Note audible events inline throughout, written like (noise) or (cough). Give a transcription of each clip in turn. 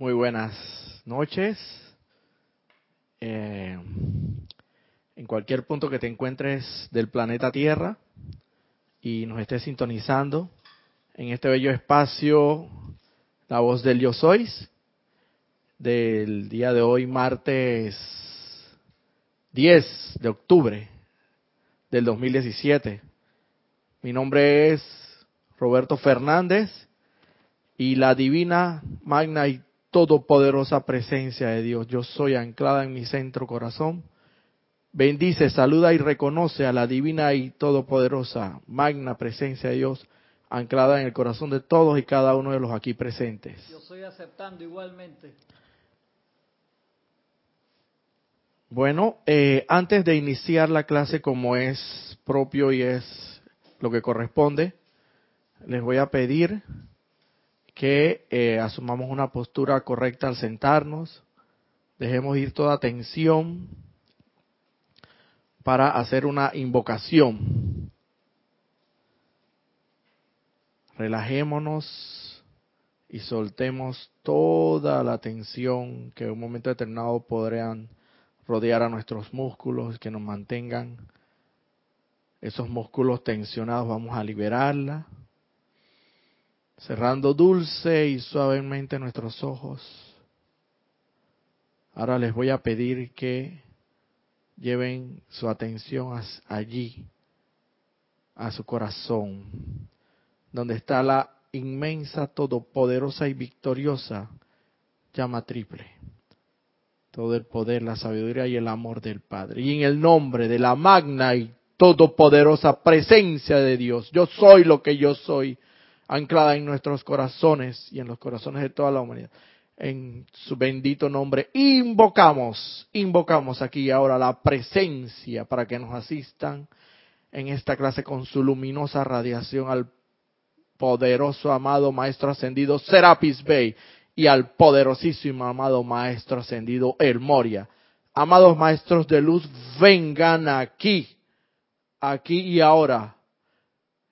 Muy buenas noches. Eh, en cualquier punto que te encuentres del planeta Tierra y nos estés sintonizando en este bello espacio, la voz del Yo Sois, del día de hoy, martes 10 de octubre del 2017. Mi nombre es Roberto Fernández y la divina, magna y todopoderosa presencia de Dios. Yo soy anclada en mi centro corazón. Bendice, saluda y reconoce a la divina y todopoderosa, magna presencia de Dios anclada en el corazón de todos y cada uno de los aquí presentes. Yo estoy aceptando igualmente. Bueno, eh, antes de iniciar la clase como es propio y es lo que corresponde, les voy a pedir que eh, asumamos una postura correcta al sentarnos, dejemos ir toda tensión para hacer una invocación. Relajémonos y soltemos toda la tensión que en un momento determinado podrían rodear a nuestros músculos, que nos mantengan. Esos músculos tensionados, vamos a liberarla cerrando dulce y suavemente nuestros ojos. Ahora les voy a pedir que lleven su atención allí, a su corazón, donde está la inmensa, todopoderosa y victoriosa llama triple. Todo el poder, la sabiduría y el amor del Padre. Y en el nombre de la magna y todopoderosa presencia de Dios, yo soy lo que yo soy anclada en nuestros corazones y en los corazones de toda la humanidad. En su bendito nombre invocamos, invocamos aquí y ahora la presencia para que nos asistan en esta clase con su luminosa radiación al poderoso amado Maestro Ascendido Serapis Bey y al poderosísimo amado Maestro Ascendido El Moria. Amados Maestros de Luz, vengan aquí, aquí y ahora,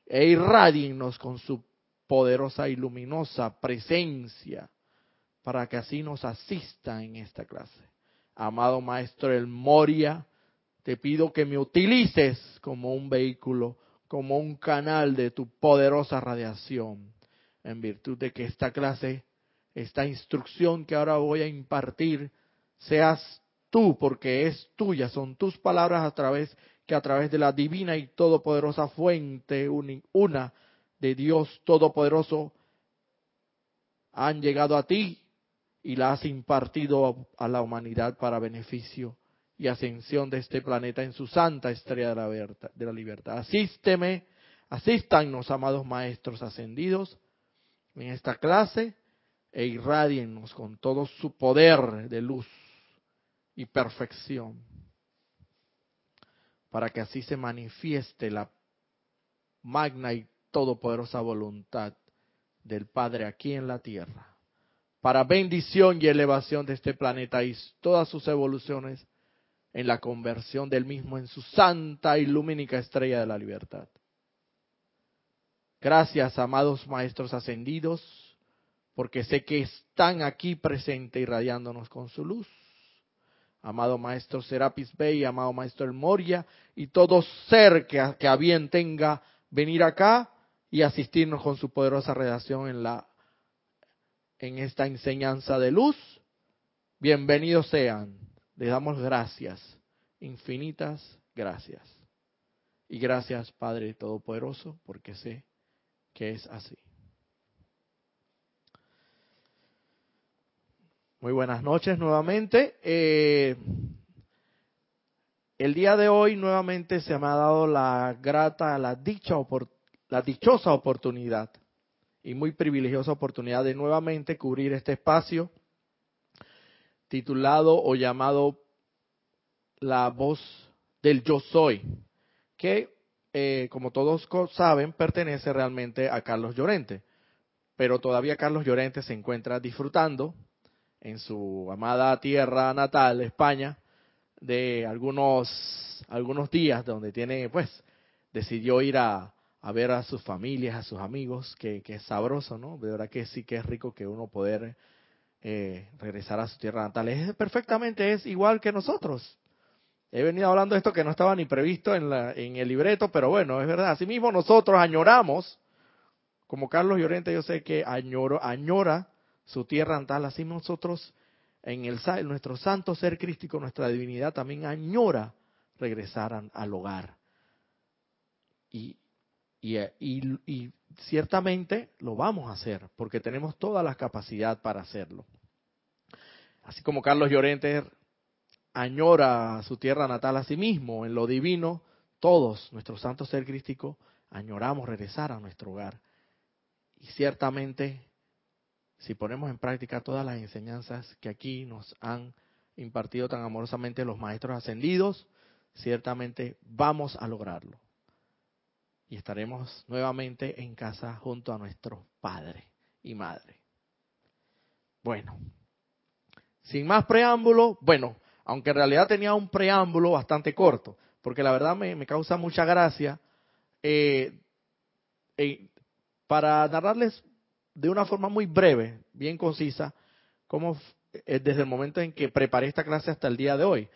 e irradiennos con su poderosa y luminosa presencia para que así nos asista en esta clase. Amado Maestro El Moria, te pido que me utilices como un vehículo, como un canal de tu poderosa radiación, en virtud de que esta clase, esta instrucción que ahora voy a impartir, seas tú, porque es tuya, son tus palabras a través que a través de la divina y todopoderosa fuente una de Dios Todopoderoso han llegado a ti y la has impartido a la humanidad para beneficio y ascensión de este planeta en su santa estrella de la, libertad. Asísteme, asístanos, amados maestros ascendidos, en esta clase e irradiennos con todo su poder de luz y perfección, para que así se manifieste la magna y todopoderosa voluntad del Padre aquí en la tierra, para bendición y elevación de este planeta y todas sus evoluciones en la conversión del mismo en su santa y lumínica estrella de la libertad. Gracias, amados maestros ascendidos, porque sé que están aquí presentes irradiándonos con su luz. Amado Maestro Serapis Bey, amado Maestro El Moria, y todo ser que, que a bien tenga venir acá, y asistirnos con su poderosa redacción en la en esta enseñanza de luz. Bienvenidos sean. Les damos gracias, infinitas gracias. Y gracias, Padre Todopoderoso, porque sé que es así. Muy buenas noches nuevamente. Eh, el día de hoy nuevamente se me ha dado la grata, la dicha oportunidad la dichosa oportunidad y muy privilegiosa oportunidad de nuevamente cubrir este espacio titulado o llamado La voz del yo soy, que eh, como todos saben pertenece realmente a Carlos Llorente, pero todavía Carlos Llorente se encuentra disfrutando en su amada tierra natal, España, de algunos, algunos días donde tiene, pues, decidió ir a, a ver a sus familias, a sus amigos, que, es sabroso, ¿no? De verdad que sí que es rico que uno poder eh, regresar a su tierra natal. Es perfectamente, es igual que nosotros. He venido hablando de esto que no estaba ni previsto en, la, en el libreto, pero bueno, es verdad. Asimismo nosotros añoramos, como Carlos Llorente, yo sé que añoro, añora su tierra natal, así nosotros en, el, nuestro santo ser crístico, nuestra divinidad también añora regresar al hogar. Y, y, y, y, ciertamente lo vamos a hacer, porque tenemos toda la capacidad para hacerlo. Así como Carlos Llorente añora su tierra natal a sí mismo, en lo divino, todos, nuestro santo ser crístico, añoramos regresar a nuestro hogar. Y ciertamente, si ponemos en práctica todas las enseñanzas que aquí nos han impartido tan amorosamente los maestros ascendidos, ciertamente vamos a lograrlo. Y estaremos nuevamente en casa junto a nuestro Padre y Madre. Bueno, sin más preámbulo, bueno, aunque en realidad tenía un preámbulo bastante corto, porque la verdad me, causa mucha gracia eh, eh, para narrarles de una forma muy breve, bien concisa, cómo eh, desde el momento en que preparé esta clase hasta el día de hoy.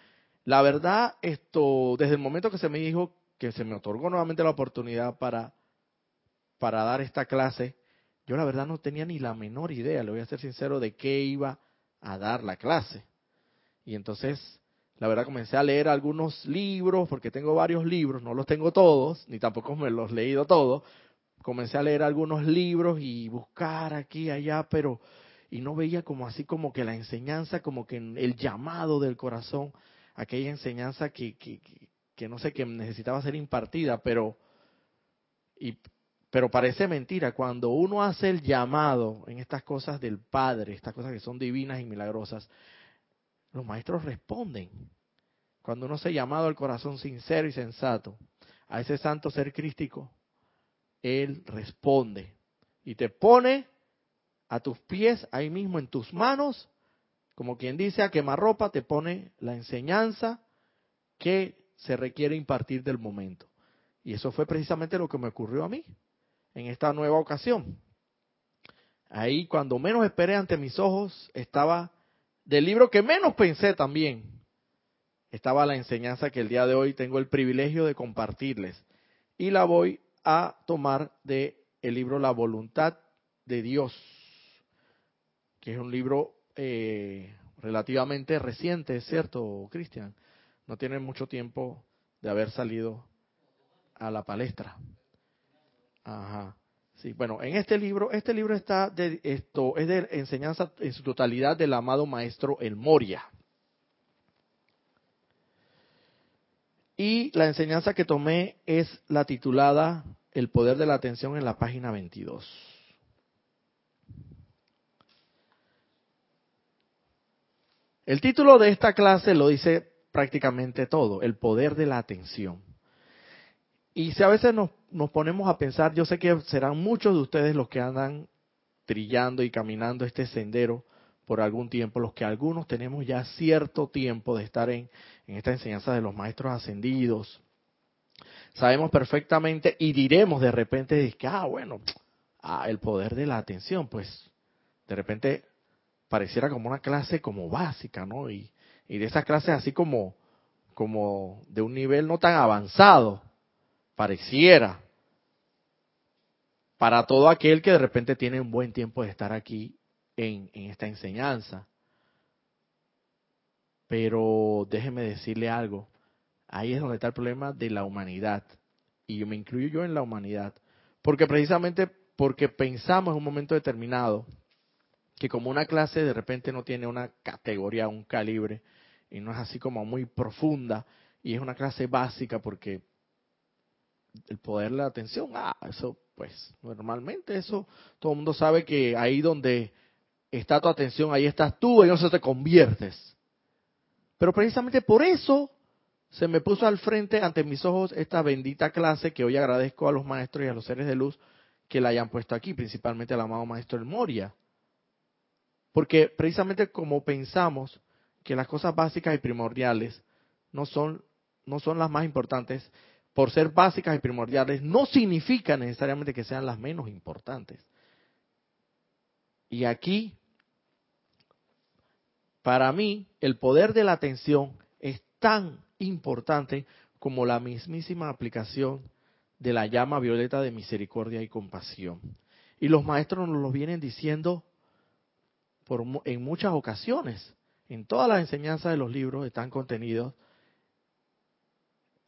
La verdad, esto, desde el momento que se me dijo que se me otorgó nuevamente la oportunidad para, para dar esta clase, yo la verdad no tenía ni la menor idea, le voy a ser sincero, de qué iba a dar la clase. Y entonces, la verdad, comencé a leer algunos libros, porque tengo varios libros, no los tengo todos, ni tampoco me los he leído todos. Comencé a leer algunos libros y buscar aquí allá, pero y no veía como así como que la enseñanza, como que el llamado del corazón, aquella enseñanza que, que, que no sé, que necesitaba ser impartida, pero, y, pero parece mentira. Cuando uno hace el llamado en estas cosas del Padre, estas cosas que son divinas y milagrosas, los maestros responden. Cuando uno se llamado al corazón sincero y sensato, a ese santo ser crístico, Él responde y te pone a tus pies, ahí mismo en tus manos, como quien dice a quemarropa, te pone la enseñanza que se requiere impartir del momento. Y eso fue precisamente lo que me ocurrió a mí en esta nueva ocasión. Ahí, cuando menos esperé ante mis ojos, estaba del libro que menos pensé también, estaba la enseñanza que el día de hoy tengo el privilegio de compartirles. Y la voy a tomar de el libro La voluntad de Dios, que es un libro eh, relativamente reciente, cierto, Cristian. No tiene mucho tiempo de haber salido a la palestra. Ajá. Sí, bueno, en este libro, este libro está de esto es de enseñanza en su totalidad del amado maestro El Moria. Y la enseñanza que tomé es la titulada El poder de la atención en la página 22. El título de esta clase lo dice prácticamente todo, el poder de la atención. Y si a veces nos, nos ponemos a pensar, yo sé que serán muchos de ustedes los que andan trillando y caminando este sendero por algún tiempo, los que algunos tenemos ya cierto tiempo de estar en, en esta enseñanza de los maestros ascendidos. Sabemos perfectamente y diremos de repente que, ah, bueno, ah, el poder de la atención, pues de repente pareciera como una clase como básica, ¿no? Y, y de esas clases así como, como de un nivel no tan avanzado pareciera, para todo aquel que de repente tiene un buen tiempo de estar aquí en, esta enseñanza. Pero déjeme decirle algo, ahí es donde está el problema de la humanidad, y yo me incluyo yo en la humanidad, porque precisamente porque pensamos en un momento determinado que como una clase de repente no tiene una categoría, un calibre, y no es así como muy profunda, y es una clase básica porque el poder de la atención, ah, eso pues normalmente eso todo el mundo sabe que ahí donde está tu atención, ahí estás tú, y eso te conviertes. Pero precisamente por eso se me puso al frente ante mis ojos esta bendita clase que hoy agradezco a los maestros y a los seres de luz que la hayan puesto aquí, principalmente al amado maestro El Moria. Porque precisamente como pensamos que las cosas básicas y primordiales no son, no son las más importantes, por ser básicas y primordiales, no significa necesariamente que sean las menos importantes. Y aquí para mí el poder de la atención es tan importante como la mismísima aplicación de la llama violeta de misericordia y compasión. Y los maestros nos lo vienen diciendo por, en muchas ocasiones. En todas las enseñanzas de los libros están contenidos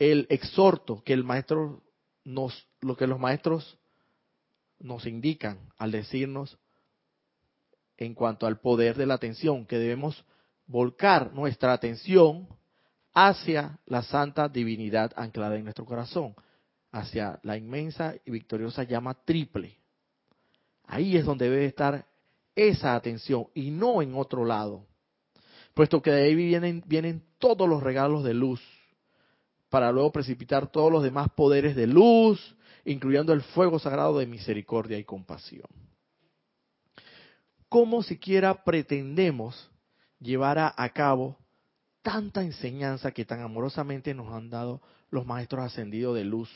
el exhorto que el maestro nos, lo que los maestros nos indican al decirnos en cuanto al poder de la atención, que debemos volcar nuestra atención hacia la santa divinidad anclada en nuestro corazón, hacia la inmensa y victoriosa llama triple. Ahí es donde debe estar esa atención y no en otro lado, puesto que de ahí vienen, vienen todos los regalos de luz para luego precipitar todos los demás poderes de luz, incluyendo el fuego sagrado de misericordia y compasión. ¿Cómo siquiera pretendemos llevar a, cabo tanta enseñanza que tan amorosamente nos han dado los maestros ascendidos de luz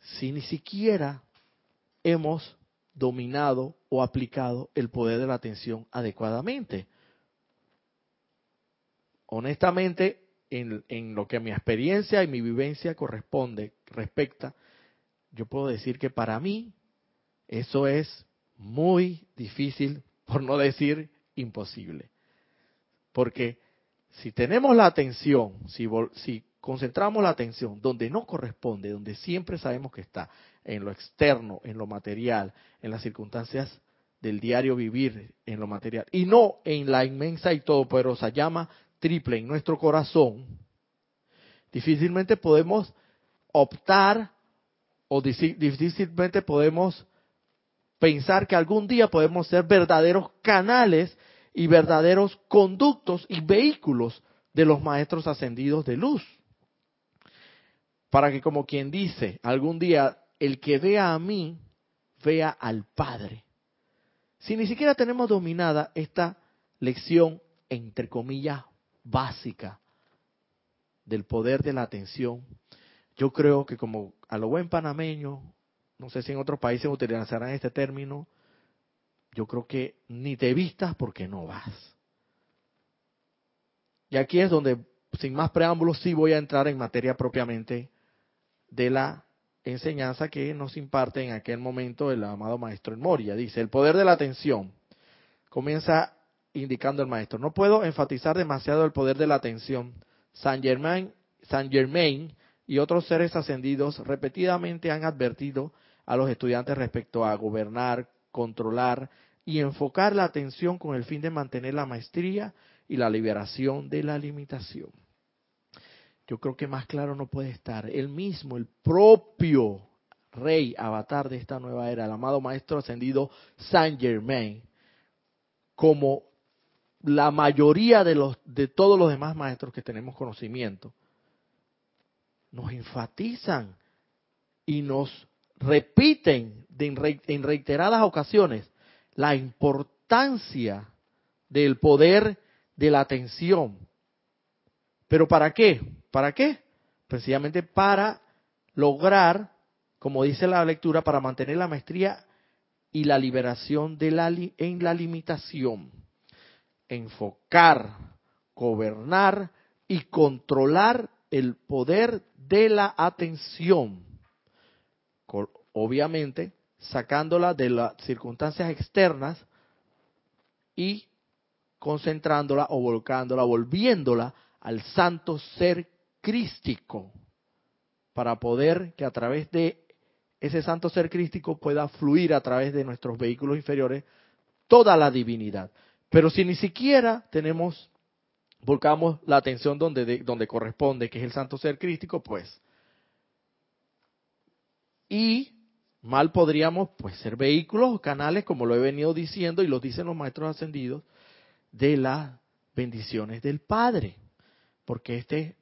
si ni siquiera hemos dominado o aplicado el poder de la atención adecuadamente. Honestamente, en, lo que mi experiencia y mi vivencia corresponde, respecta, yo puedo decir que para mí eso es muy difícil, por no decir imposible. Porque si tenemos la atención, si, si concentramos la atención donde no corresponde, donde siempre sabemos que está, en lo externo, en lo material, en las circunstancias del diario vivir, en lo material, y no en la inmensa y todopoderosa llama triple en nuestro corazón, difícilmente podemos optar o difícilmente podemos pensar que algún día podemos ser verdaderos canales y verdaderos conductos y vehículos de los maestros ascendidos de luz. Para que como quien dice, algún día el que vea a mí, vea al Padre. Si ni siquiera tenemos dominada esta lección, entre comillas, básica del poder de la atención, yo creo que como a lo buen panameño, no sé si en otros países utilizarán este término, yo creo que ni te vistas porque no vas. Y aquí es donde, sin más preámbulos, sí voy a entrar en materia propiamente de la enseñanza que nos imparte en aquel momento el amado maestro en Moria. Dice, el poder de la atención comienza indicando el maestro. No puedo enfatizar demasiado el poder de la atención. San Germain, San Germain y otros seres ascendidos repetidamente han advertido a los estudiantes respecto a gobernar, controlar y enfocar la atención con el fin de mantener la maestría y la liberación de la limitación. Yo creo que más claro no puede estar. El mismo, el propio rey avatar de esta nueva era, el amado maestro ascendido Saint Germain, como la mayoría de, los, de todos los demás maestros que tenemos conocimiento, nos enfatizan y nos repiten en reiteradas ocasiones la importancia del poder de la atención. ¿Pero para qué? ¿Para qué? Precisamente para lograr, como dice la lectura, para mantener la maestría y la liberación de en la limitación enfocar, gobernar y controlar el poder de la atención. Obviamente, sacándola de las circunstancias externas y concentrándola o volcándola, volviéndola al santo ser crístico, para poder que a través de ese santo ser crístico pueda fluir a través de nuestros vehículos inferiores toda la divinidad. Pero si ni siquiera tenemos, volcamos la atención donde, donde corresponde, que es el santo ser crístico, pues. Y mal podríamos pues ser vehículos o canales, como lo he venido diciendo y lo dicen los maestros ascendidos, de las bendiciones del Padre. Porque este,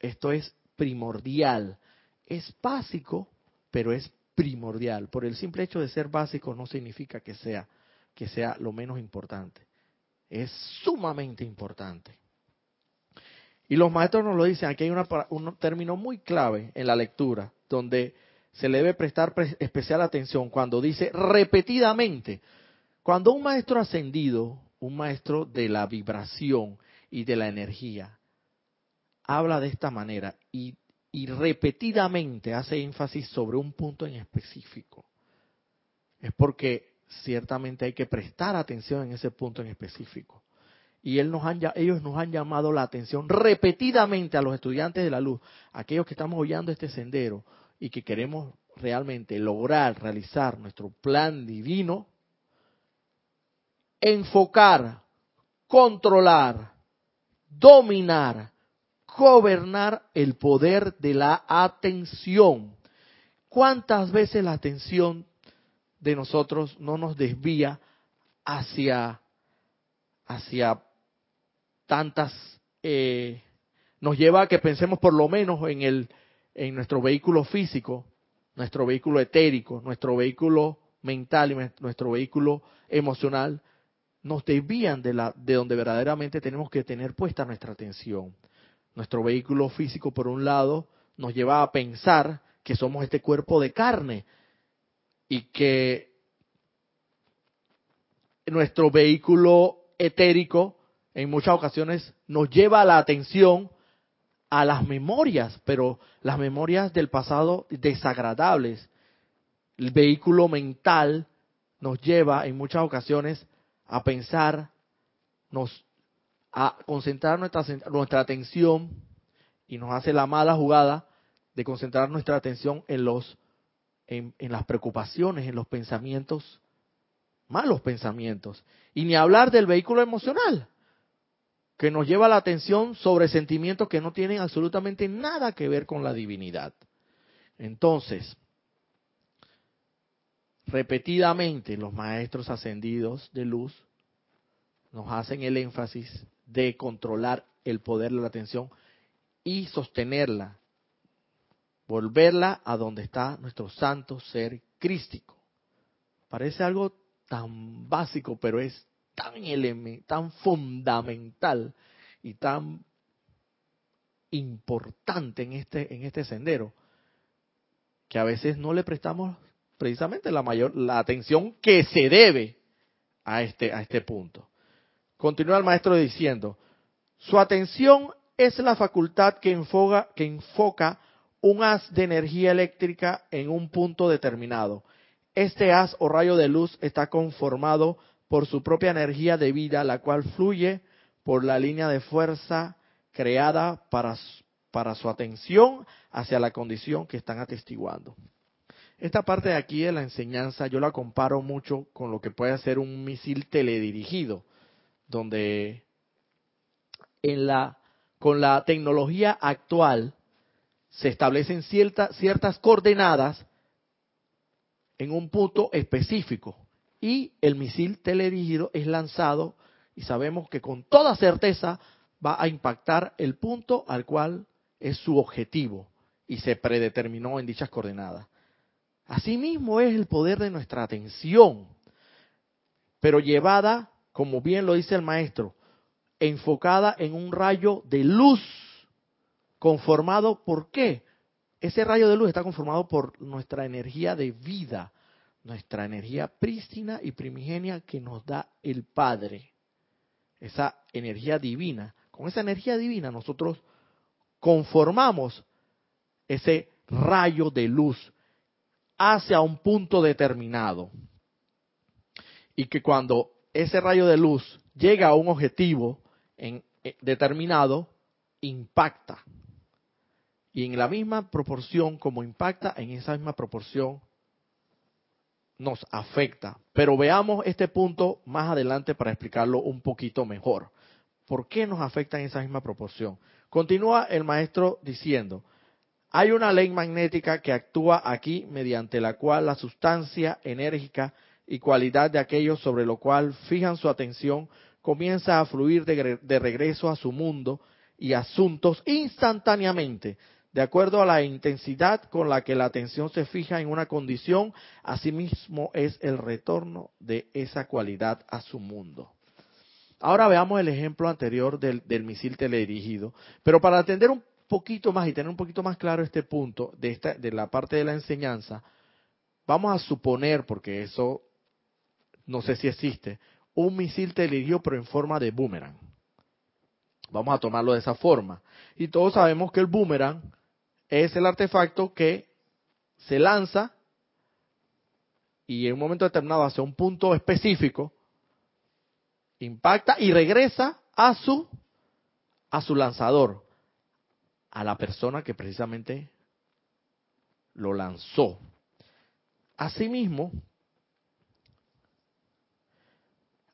esto es primordial. Es básico, pero es primordial. Por el simple hecho de ser básico no significa que sea, que sea lo menos importante es sumamente importante. Y los maestros nos lo dicen, aquí hay un término muy clave en la lectura, donde se le debe prestar especial atención cuando dice repetidamente, cuando un maestro ascendido un maestro de la vibración y de la energía, habla de esta manera y, y repetidamente hace énfasis sobre un punto en específico, es porque ciertamente hay que prestar atención en ese punto en específico. Y él nos han, ellos nos han llamado la atención repetidamente a los estudiantes de la luz, aquellos que estamos oyendo este sendero y que queremos realmente lograr realizar nuestro plan divino, enfocar, controlar, dominar, gobernar el poder de la atención. ¿Cuántas veces la atención de nosotros no nos desvía hacia, hacia tantas, eh, nos lleva a que pensemos por lo menos en, el, en nuestro vehículo físico, nuestro vehículo etérico, nuestro vehículo mental y nuestro vehículo emocional, nos desvían de, la, de donde verdaderamente tenemos que tener puesta nuestra atención. Nuestro vehículo físico, por un lado, nos lleva a pensar que somos este cuerpo de carne y que nuestro vehículo etérico en muchas ocasiones nos lleva la atención a las memorias, pero las memorias del pasado desagradables. El vehículo mental nos lleva en muchas ocasiones a pensar, nos, a concentrar nuestra, nuestra atención y nos hace la mala jugada de concentrar nuestra atención en los en, las preocupaciones, en los pensamientos, malos pensamientos. Y ni hablar del vehículo emocional, que nos lleva la atención sobre sentimientos que no tienen absolutamente nada que ver con la divinidad. Entonces, repetidamente los maestros ascendidos de luz nos hacen el énfasis de controlar el poder de la atención y sostenerla volverla a donde está nuestro santo ser crístico. Parece algo tan básico, pero es tan, tan fundamental y tan importante en este, en este sendero que a veces no le prestamos precisamente la mayor la atención que se debe a este a este punto. Continúa el maestro diciendo, su atención es la facultad que enfoca, que enfoca un haz de energía eléctrica en un punto determinado. Este haz o rayo de luz está conformado por su propia energía de vida, la cual fluye por la línea de fuerza creada para, para su atención hacia la condición que están atestiguando. Esta parte de aquí de la enseñanza yo la comparo mucho con lo que puede ser un misil teledirigido, donde en la, con la tecnología actual se establecen ciertas coordenadas en un punto específico y el misil teledirigido es lanzado y sabemos que con toda certeza va a impactar el punto al cual es su objetivo y se predeterminó en dichas coordenadas. Asimismo es el poder de nuestra atención, pero llevada, como bien lo dice el maestro, enfocada en un rayo de luz conformado por qué? Ese rayo de luz está conformado por nuestra energía de vida, nuestra energía prístina y primigenia que nos da el Padre. Esa energía divina. Con esa energía divina nosotros conformamos ese rayo de luz hacia un punto determinado. Y que cuando ese rayo de luz llega a un objetivo en, eh, determinado, impacta y en la misma proporción como impacta, en esa misma proporción nos afecta. Pero veamos este punto más adelante para explicarlo un poquito mejor. ¿Por qué nos afecta en esa misma proporción? Continúa el maestro diciendo, hay una ley magnética que actúa aquí mediante la cual la sustancia enérgica y cualidad de aquellos sobre lo cual fijan su atención comienza a fluir de, de regreso a su mundo y asuntos instantáneamente, de acuerdo a la intensidad con la que la atención se fija en una condición, asimismo es el retorno de esa cualidad a su mundo. Ahora veamos el ejemplo anterior del, misil teledirigido, pero para atender un poquito más y tener un poquito más claro este punto de, esta, de la parte de la enseñanza, vamos a suponer, porque eso no sé si existe, un misil te dirigió pero en forma de boomerang. Vamos a tomarlo de esa forma. Y todos sabemos que el boomerang es el artefacto que se lanza y en un momento determinado hacia un punto específico, impacta y regresa a su a su lanzador, a la persona que precisamente lo lanzó. Asimismo,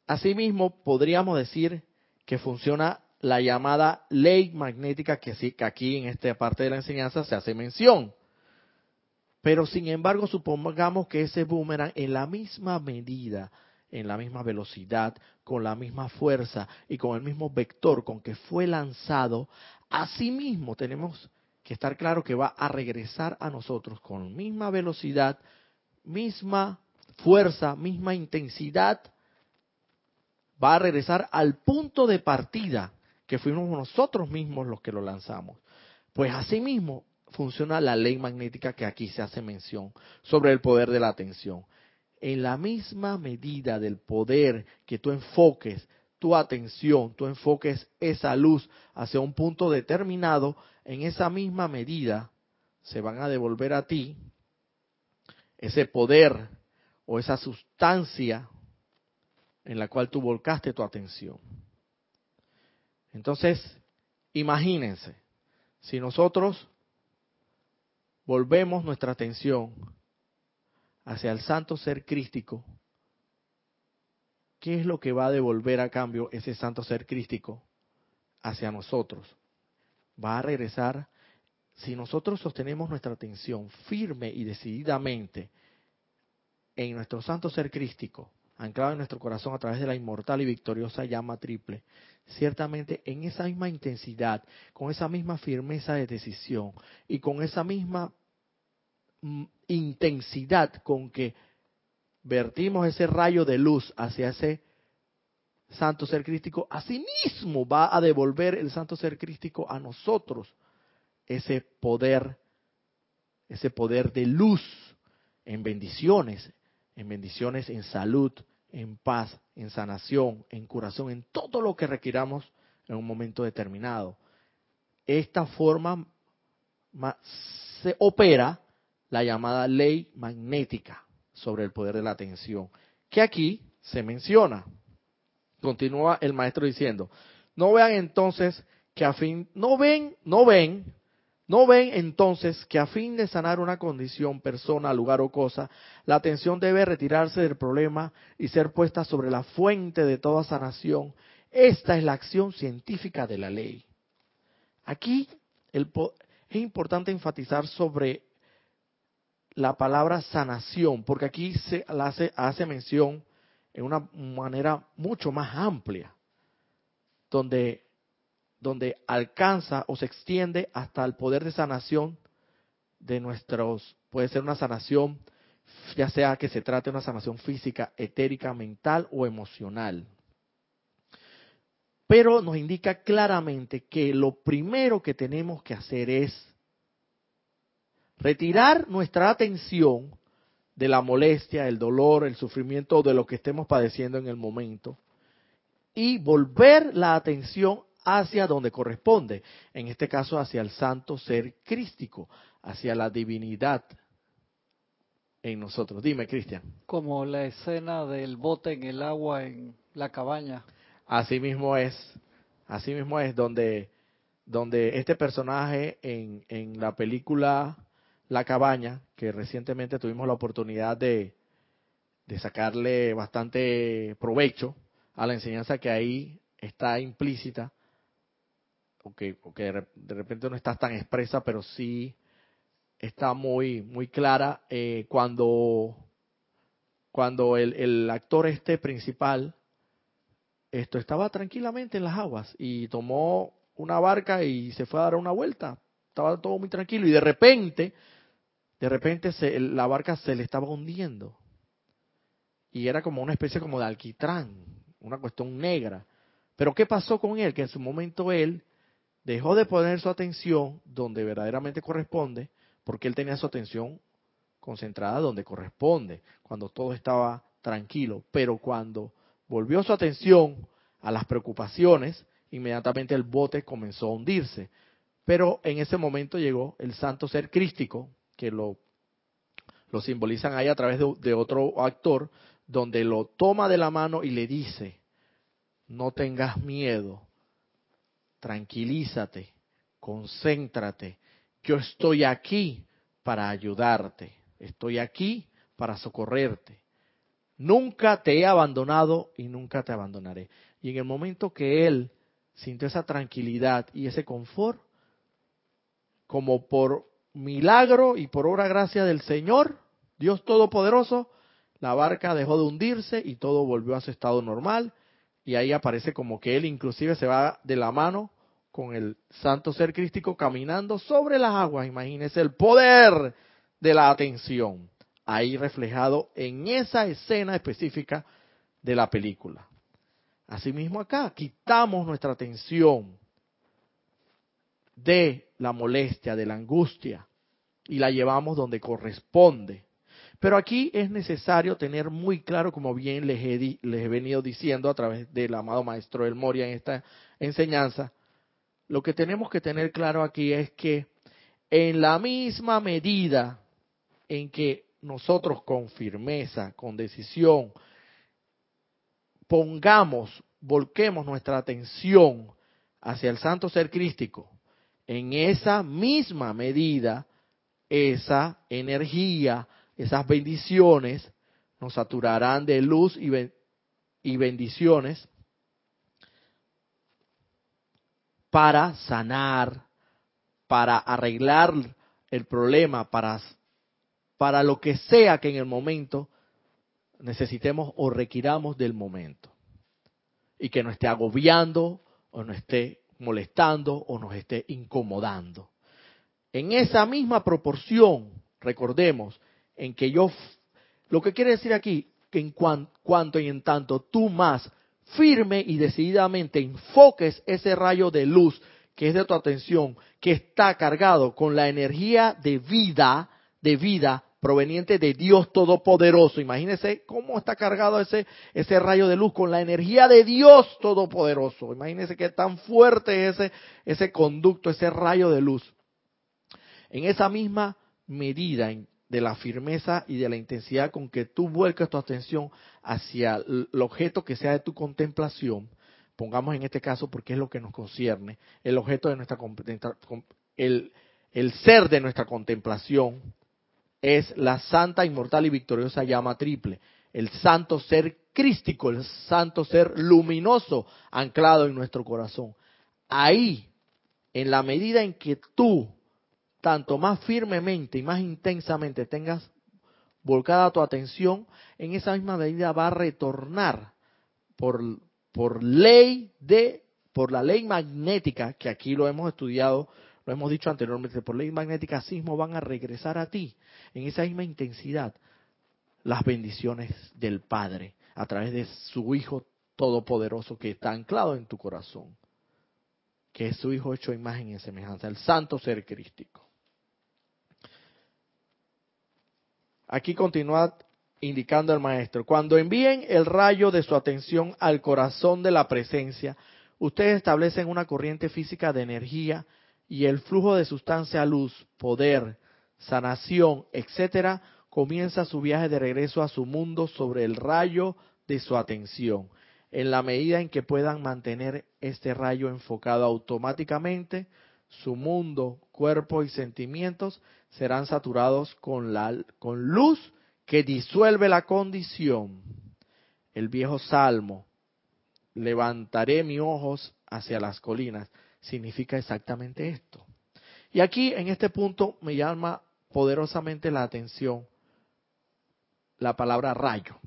asimismo podríamos decir que funciona la llamada ley magnética que, sí, que aquí en esta parte de la enseñanza se hace mención. Pero sin embargo, supongamos que ese boomerang en la misma medida, en la misma velocidad, con la misma fuerza y con el mismo vector con que fue lanzado, asimismo tenemos que estar claro que va a regresar a nosotros con misma velocidad, misma fuerza, misma intensidad, va a regresar al punto de partida que fuimos nosotros mismos los que lo lanzamos. Pues asimismo funciona la ley magnética que aquí se hace mención sobre el poder de la atención. En la misma medida del poder que tú enfoques tu atención, tú enfoques esa luz hacia un punto determinado, en esa misma medida se van a devolver a ti ese poder o esa sustancia en la cual tú volcaste tu atención. Entonces, imagínense, si nosotros volvemos nuestra atención hacia el santo ser crístico, ¿qué es lo que va a devolver a cambio ese santo ser crístico hacia nosotros? Va a regresar, si nosotros sostenemos nuestra atención firme y decididamente en nuestro santo ser crístico, anclado en nuestro corazón a través de la inmortal y victoriosa llama triple, ciertamente en esa misma intensidad, con esa misma firmeza de decisión y con esa misma mm, intensidad con que vertimos ese rayo de luz hacia ese santo ser crístico, asimismo va a devolver el santo ser crístico a nosotros ese poder, ese poder de luz en bendiciones, en bendiciones en salud, en paz, en sanación, en curación, en todo lo que requiramos en un momento determinado. Esta forma se opera la llamada ley magnética sobre el poder de la atención, que aquí se menciona. Continúa el maestro diciendo, no vean entonces que a fin, no ven, no ven ¿No ven entonces que a fin de sanar una condición, persona, lugar o cosa, la atención debe retirarse del problema y ser puesta sobre la fuente de toda sanación? Esta es la acción científica de la ley. Aquí es importante enfatizar sobre la palabra sanación, porque aquí se hace, hace mención en una manera mucho más amplia, donde donde alcanza o se extiende hasta el poder de sanación de nuestros, puede ser una sanación, ya sea que se trate de una sanación física, etérica, mental o emocional. Pero nos indica claramente que lo primero que tenemos que hacer es retirar nuestra atención de la molestia, el dolor, el sufrimiento de lo que estemos padeciendo en el momento y volver la atención hacia donde corresponde, en este caso hacia el santo ser crístico, hacia la divinidad en nosotros. Dime, Cristian. Como la escena del bote en el agua en la cabaña. Así mismo es, así mismo es donde, donde este personaje en, en la película La cabaña, que recientemente tuvimos la oportunidad de, de sacarle bastante provecho a la enseñanza que ahí está implícita, o que, de repente no está tan expresa, pero sí está muy, muy clara eh, cuando, cuando el, el, actor este principal esto estaba tranquilamente en las aguas y tomó una barca y se fue a dar una vuelta. Estaba todo muy tranquilo y de repente, de repente se, la barca se le estaba hundiendo. Y era como una especie como de alquitrán, una cuestión negra. Pero ¿qué pasó con él? Que en su momento él dejó de poner su atención donde verdaderamente corresponde, porque él tenía su atención concentrada donde corresponde, cuando todo estaba tranquilo, pero cuando volvió su atención a las preocupaciones, inmediatamente el bote comenzó a hundirse. Pero en ese momento llegó el santo ser crístico, que lo, lo simbolizan ahí a través de, de otro actor, donde lo toma de la mano y le dice, no tengas miedo, tranquilízate, concéntrate, yo estoy aquí para ayudarte, estoy aquí para socorrerte. Nunca te he abandonado y nunca te abandonaré. Y en el momento que él sintió esa tranquilidad y ese confort, como por milagro y por obra gracia del Señor, Dios Todopoderoso, la barca dejó de hundirse y todo volvió a su estado normal. Y ahí aparece como que él inclusive se va de la mano con el santo ser crístico caminando sobre las aguas. Imagínese el poder de la atención ahí reflejado en esa escena específica de la película. Asimismo acá, quitamos nuestra atención de la molestia, de la angustia, y la llevamos donde corresponde. Pero aquí es necesario tener muy claro, como bien les he, he venido diciendo a través del amado maestro El Moria en esta enseñanza, lo que tenemos que tener claro aquí es que en la misma medida en que nosotros con firmeza, con decisión, pongamos, volquemos nuestra atención hacia el santo ser crístico, en esa misma medida, esa energía, esas bendiciones nos saturarán de luz y, bendiciones para sanar, para arreglar el problema, para, para lo que sea que en el momento necesitemos o requiramos del momento. Y que no esté agobiando o no esté molestando o nos esté incomodando. En esa misma proporción, recordemos, en que yo, lo que quiere decir aquí, que en cuanto y en tanto tú más firme y decididamente enfoques ese rayo de luz que es de tu atención, que está cargado con la energía de vida, de vida proveniente de Dios Todopoderoso. Imagínese cómo está cargado ese, ese rayo de luz con la energía de Dios Todopoderoso. Imagínese qué tan fuerte es ese, ese conducto, ese rayo de luz. En esa misma medida de la firmeza y de la intensidad con que tú vuelcas tu atención hacia el objeto que sea de tu contemplación, pongamos en este caso porque es lo que nos concierne, el objeto de nuestra el, el ser de nuestra contemplación es la santa, inmortal y victoriosa llama triple, el santo ser crístico, el santo ser luminoso anclado en nuestro corazón. Ahí, en la medida en que tú tanto más firmemente y más intensamente tengas volcada tu atención, en esa misma medida va a retornar por, por ley de, por la ley magnética, que aquí lo hemos estudiado, lo hemos dicho anteriormente, por ley magnética sismo van a regresar a ti en esa misma intensidad las bendiciones del Padre a través de su Hijo Todopoderoso que está anclado en tu corazón, que es su Hijo hecho imagen y semejanza, el Santo Ser Crístico. Aquí continúa indicando el maestro, cuando envíen el rayo de su atención al corazón de la presencia, ustedes establecen una corriente física de energía y el flujo de sustancia luz, poder, sanación, etcétera, comienza su viaje de regreso a su mundo sobre el rayo de su atención. En la medida en que puedan mantener este rayo enfocado automáticamente, su mundo, cuerpo y sentimientos serán saturados con, la, con luz que disuelve la condición. El viejo salmo, levantaré mis ojos hacia las colinas, significa exactamente esto. Y aquí, en este punto, me llama poderosamente la atención la palabra rayo.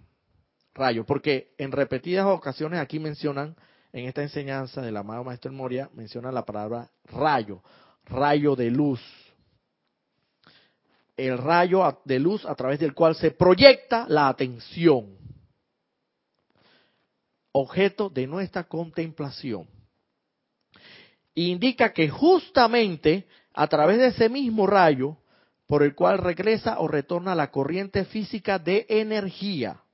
Rayo, porque en repetidas ocasiones aquí mencionan, en esta enseñanza del amado Maestro Moria, menciona la palabra rayo, rayo de luz, el rayo de luz a través del cual se proyecta la atención, objeto de nuestra contemplación. Indica que justamente a través de ese mismo rayo, por el cual regresa o retorna la corriente física de energía,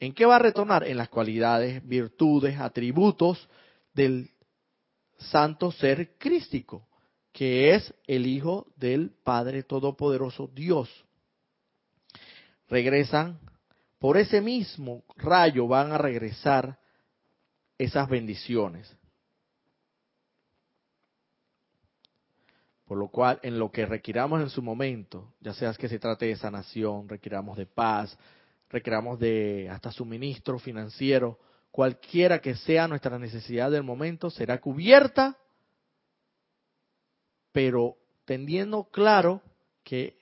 ¿En qué va a retornar? En las cualidades, virtudes, atributos del santo ser crístico, que es el Hijo del Padre Todopoderoso Dios. Regresan, por ese mismo rayo van a regresar esas bendiciones. Por lo cual, en lo que requiramos en su momento, ya sea que se trate de sanación, requiramos de paz, requiramos de hasta suministro financiero, cualquiera que sea nuestra necesidad del momento, será cubierta, pero tendiendo claro que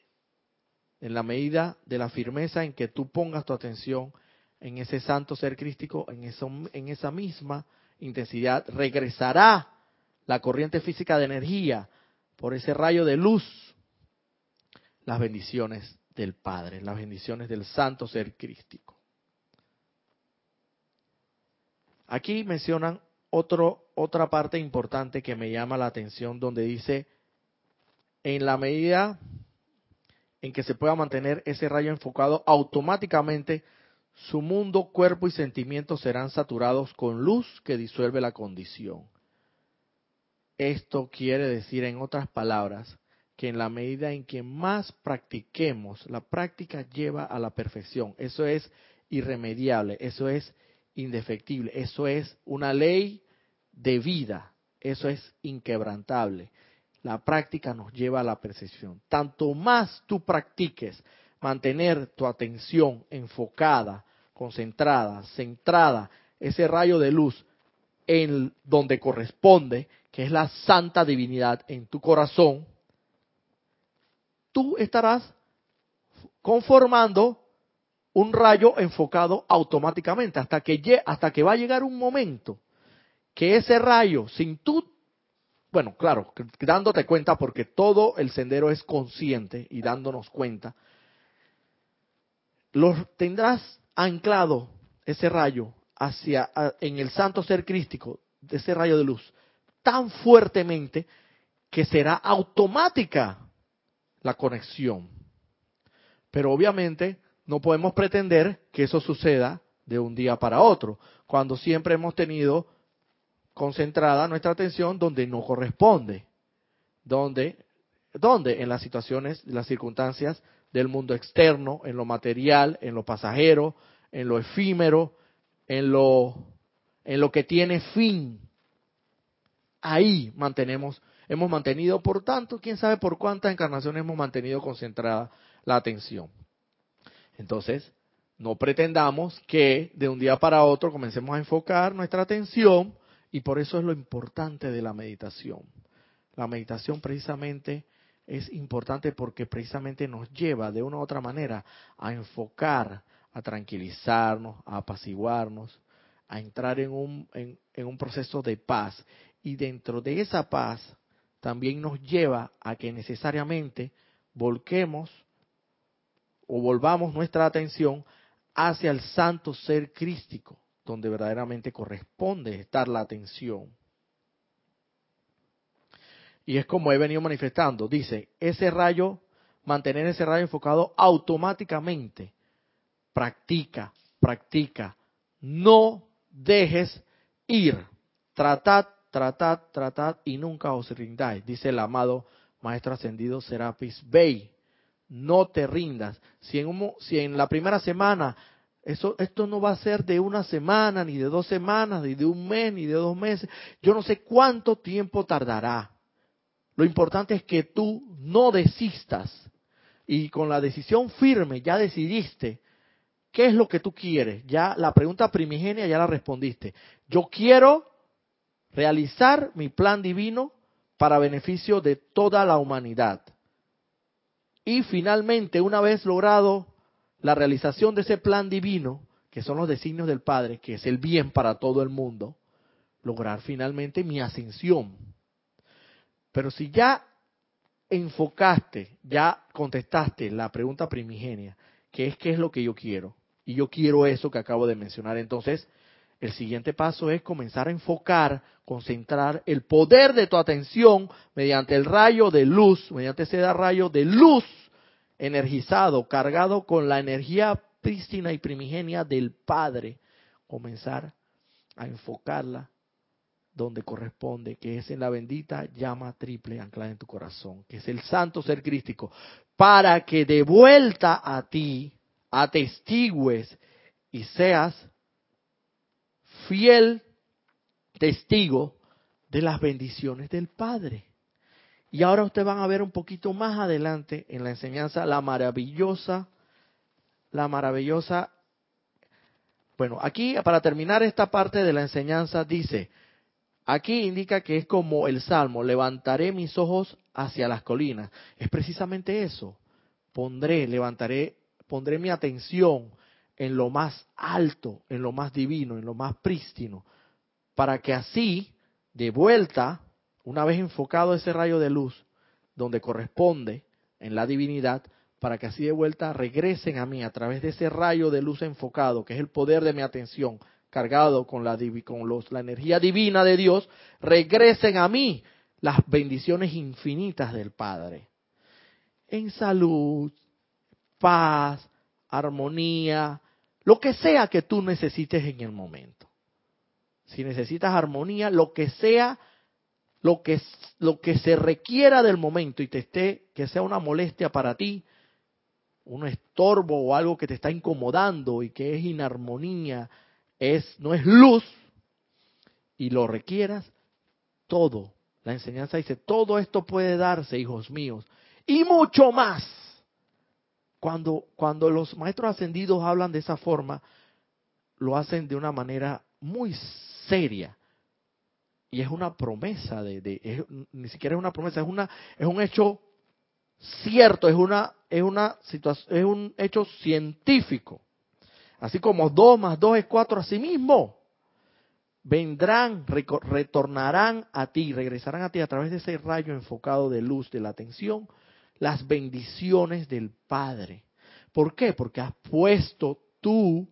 en la medida de la firmeza en que tú pongas tu atención en ese santo ser crístico, en, eso, en esa misma intensidad, regresará la corriente física de energía por ese rayo de luz. Las bendiciones del Padre, las bendiciones del santo ser crístico. Aquí mencionan otro, otra parte importante que me llama la atención donde dice, en la medida en que se pueda mantener ese rayo enfocado, automáticamente su mundo, cuerpo y sentimientos serán saturados con luz que disuelve la condición. Esto quiere decir, en otras palabras, que en la medida en que más practiquemos, la práctica lleva a la perfección. Eso es irremediable, eso es indefectible, eso es una ley de vida, eso es inquebrantable. La práctica nos lleva a la percepción. Tanto más tú practiques mantener tu atención enfocada, concentrada, centrada, ese rayo de luz en donde corresponde, que es la santa divinidad en tu corazón, tú estarás conformando un rayo enfocado automáticamente hasta que, hasta que va a llegar un momento que ese rayo, sin tú, bueno, claro, dándote cuenta porque todo el sendero es consciente y dándonos cuenta, los tendrás anclado ese rayo hacia en el santo ser crístico ese rayo de luz tan fuertemente que será automática la conexión. Pero obviamente no podemos pretender que eso suceda de un día para otro, cuando siempre hemos tenido concentrada nuestra atención donde no corresponde, donde, donde en las situaciones, las circunstancias del mundo externo, en lo material, en lo pasajero, en lo efímero, en lo, en lo que tiene fin. Ahí mantenemos, hemos mantenido, por tanto, quién sabe por cuántas encarnaciones hemos mantenido concentrada la atención. Entonces, no pretendamos que de un día para otro comencemos a enfocar nuestra atención y por eso es lo importante de la meditación. La meditación precisamente es importante porque precisamente nos lleva de una u otra manera a enfocar a tranquilizarnos, a apaciguarnos, a entrar en un, en, un proceso de paz. Y dentro de esa paz también nos lleva a que necesariamente volquemos o volvamos nuestra atención hacia el santo ser crístico, donde verdaderamente corresponde estar la atención. Y es como he venido manifestando, dice, ese rayo, mantener ese rayo enfocado automáticamente practica, practica. No dejes ir. Tratad, tratad, tratad y nunca os rindáis, dice el amado Maestro Ascendido Serapis Bey. No te rindas. Si en, si en la primera semana, eso, esto no va a ser de una semana, ni de dos semanas, ni de un mes, ni de dos meses. Yo no sé cuánto tiempo tardará. Lo importante es que tú no desistas. Y con la decisión firme ya decidiste ¿Qué es lo que tú quieres? Ya la pregunta primigenia ya la respondiste. Yo quiero realizar mi plan divino para beneficio de toda la humanidad. Y finalmente, una vez logrado la realización de ese plan divino, que son los designios del Padre, que es el bien para todo el mundo, lograr finalmente mi ascensión. Pero si ya enfocaste, ya contestaste la pregunta primigenia, que es qué es lo que yo quiero, y yo quiero eso que acabo de mencionar. Entonces, el siguiente paso es comenzar a enfocar, concentrar el poder de tu atención mediante el rayo de luz, mediante ese rayo de luz energizado, cargado con la energía prístina y primigenia del Padre, comenzar a enfocarla donde corresponde, que es en la bendita llama triple anclada en tu corazón, que es el santo ser crístico, para que de vuelta a ti atestigües y seas fiel testigo de las bendiciones del Padre. Y ahora ustedes van a ver un poquito más adelante en la enseñanza la maravillosa, la maravillosa, bueno, aquí para terminar esta parte de la enseñanza dice, aquí indica que es como el Salmo, levantaré mis ojos hacia las colinas. Es precisamente eso, pondré, levantaré, pondré mi atención en lo más alto, en lo más divino, en lo más prístino, para que así, de vuelta, una vez enfocado ese rayo de luz donde corresponde en la divinidad, para que así de vuelta regresen a mí a través de ese rayo de luz enfocado, que es el poder de mi atención, cargado con la, con los, la energía divina de Dios, regresen a mí las bendiciones infinitas del Padre. En salud, paz, armonía, lo que sea que tú necesites en el momento. Si necesitas armonía, lo que sea lo que, lo que se requiera del momento y te esté, que sea una molestia para ti, un estorbo o algo que te está incomodando y que es inarmonía, es, no es luz, y lo requieras, todo. La enseñanza dice, todo esto puede darse, hijos míos, y mucho más. Cuando, cuando los maestros ascendidos hablan de esa forma, lo hacen de una manera muy seria y es una promesa de, ni siquiera es una promesa, es una es un hecho cierto, es una es una situación, es un hecho científico. Así como dos más dos es cuatro, así mismo vendrán, retornarán a ti, regresarán a ti a través de ese rayo enfocado de luz de la atención, las bendiciones del Padre. ¿Por qué? Porque has puesto tú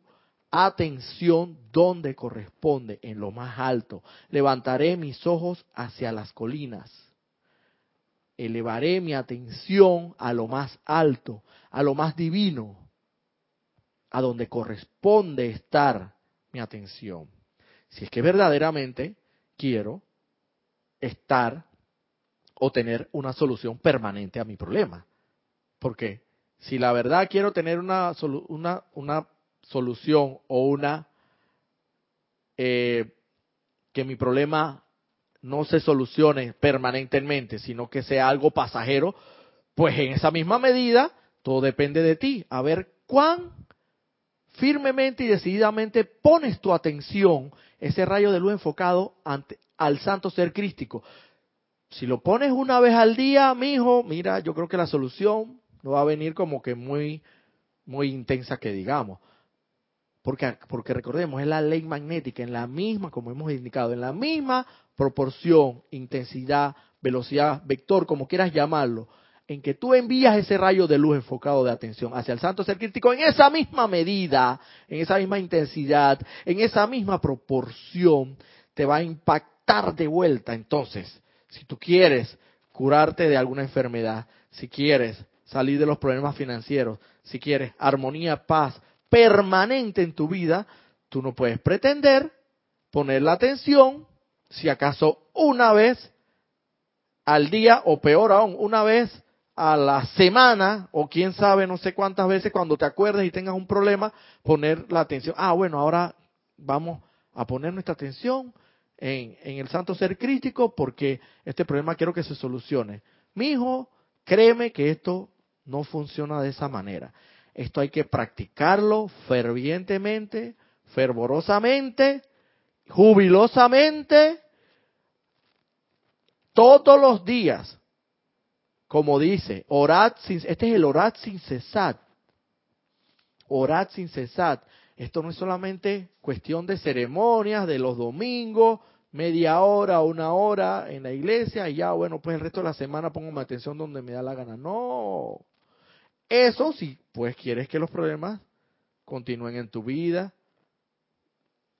atención donde corresponde, en lo más alto. Levantaré mis ojos hacia las colinas. Elevaré mi atención a lo más alto, a lo más divino, a donde corresponde estar mi atención. Si es que verdaderamente quiero estar o tener una solución permanente a mi problema. Porque si la verdad quiero tener una, una, solución o una eh, que mi problema no se solucione permanentemente, sino que sea algo pasajero, pues en esa misma medida todo depende de ti. A ver cuán firmemente y decididamente pones tu atención, ese rayo de luz enfocado ante, al santo ser crístico. Si lo pones una vez al día, mi hijo, mira, yo creo que la solución no va a venir como que muy, muy intensa que digamos. Porque, porque recordemos, es la ley magnética, en la misma, como hemos indicado, en la misma proporción, intensidad, velocidad, vector, como quieras llamarlo, en que tú envías ese rayo de luz enfocado de atención hacia el santo ser crítico en esa misma medida, en esa misma intensidad, en esa misma proporción, te va a impactar de vuelta. Entonces, si tú quieres curarte de alguna enfermedad, si quieres salir de los problemas financieros, si quieres armonía, paz, permanente en tu vida, tú no puedes pretender poner la atención, si acaso una vez al día o peor aún, una vez a la semana o quién sabe no sé cuántas veces cuando te acuerdes y tengas un problema, poner la atención. Ah, bueno, ahora vamos a poner nuestra atención en, el santo ser crítico porque este problema quiero que se solucione. Mi hijo, créeme que esto no funciona de esa manera. Esto hay que practicarlo fervientemente, fervorosamente, jubilosamente, todos los días. Como dice, orad sin, este es el orad sin cesar. Orad sin cesar. Esto no es solamente cuestión de ceremonias de los domingos, media hora, una hora en la iglesia y ya, bueno, pues el resto de la semana pongo mi atención donde me da la gana. No, eso sí, pues quieres que los problemas continúen en tu vida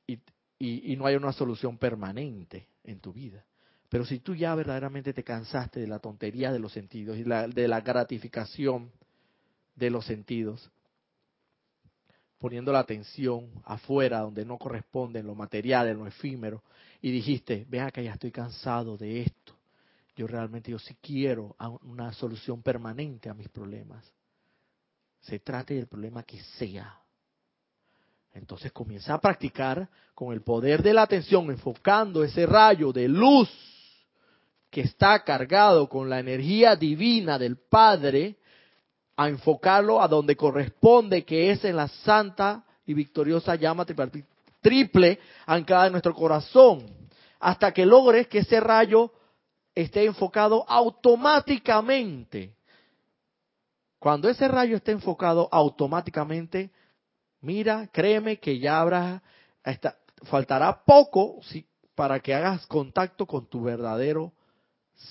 y, y, no haya una solución permanente en tu vida. Pero si tú ya verdaderamente te cansaste de la tontería de los sentidos y de la gratificación de los sentidos, poniendo la atención afuera, donde no corresponde, en lo material, en lo efímero, y dijiste, vea que ya estoy cansado de esto. Yo realmente, yo sí quiero una solución permanente a mis problemas. Se trate del problema que sea. Entonces comienza a practicar con el poder de la atención, enfocando ese rayo de luz que está cargado con la energía divina del Padre, a enfocarlo a donde corresponde, que es en la santa y victoriosa llama triple anclada en nuestro corazón, hasta que logres que ese rayo esté enfocado automáticamente. Cuando ese rayo esté enfocado automáticamente, mira, créeme que ya habrá, faltará poco para que hagas contacto con tu verdadero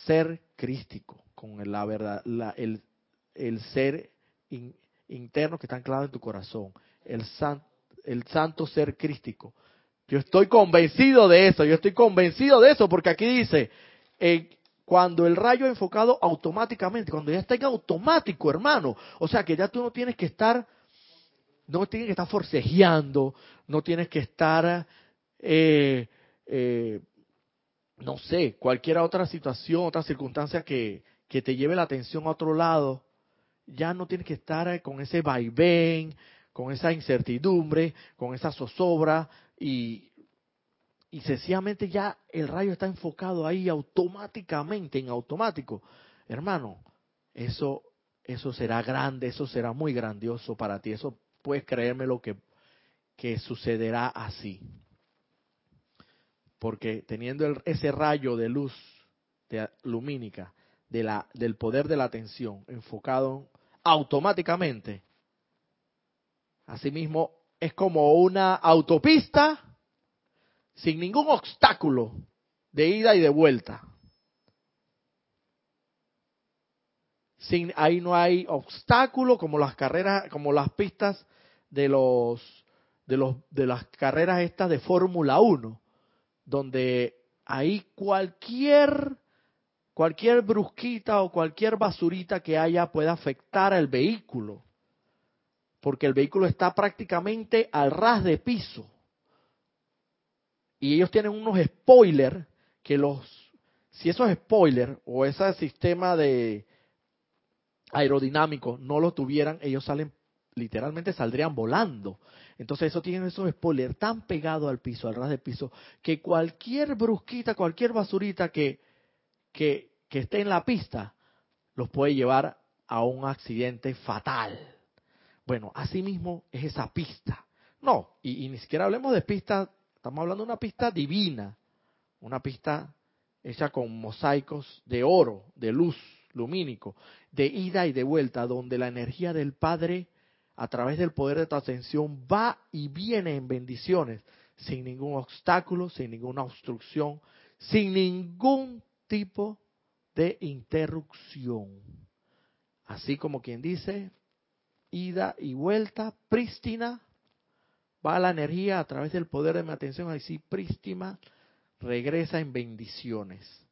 ser crístico, con la verdad, el, el ser interno que está anclado en tu corazón, el, el santo ser crístico. Yo estoy convencido de eso, yo estoy convencido de eso, porque aquí dice, cuando el rayo enfocado automáticamente, cuando ya está en automático, hermano, o sea que ya tú no tienes que estar, no tienes que estar forcejeando, no tienes que estar, eh, eh, no sé, cualquier otra situación, otra circunstancia que, que te lleve la atención a otro lado, ya no tienes que estar eh, con ese vaivén, con esa incertidumbre, con esa zozobra y, y sencillamente ya el rayo está enfocado ahí automáticamente, en automático. Hermano, eso, eso será grande, eso será muy grandioso para ti. Eso puedes creerme lo que, que sucederá así porque teniendo ese rayo de luz lumínica de la, del poder de la atención enfocado automáticamente, asimismo es como una autopista sin ningún obstáculo de ida y de vuelta. Sin, ahí no hay obstáculo como las carreras, como las pistas de los de los de las carreras estas de Fórmula 1 donde ahí cualquier cualquier brusquita o cualquier basurita que haya puede afectar al vehículo, porque el vehículo está prácticamente al ras de piso. Y ellos tienen unos spoilers que los, si esos spoilers o ese sistema de aerodinámico no lo tuvieran, ellos salen, literalmente saldrían volando. Entonces eso tiene esos spoilers tan pegados al piso, al ras del piso, que cualquier brusquita, cualquier basurita que, que, esté en la pista, los puede llevar a un accidente fatal. Bueno, así mismo es esa pista. No, y, y, ni siquiera hablemos de pista, estamos hablando de una pista divina, una pista hecha con mosaicos de oro, de luz, lumínico, de ida y de vuelta, donde la energía del Padre a través del poder de tu atención va y viene en bendiciones, sin ningún obstáculo, sin ninguna obstrucción, sin ningún tipo de interrupción. Así como quien dice, ida y vuelta, prístina, va la energía a través del poder de mi atención, así prístima, regresa en bendiciones.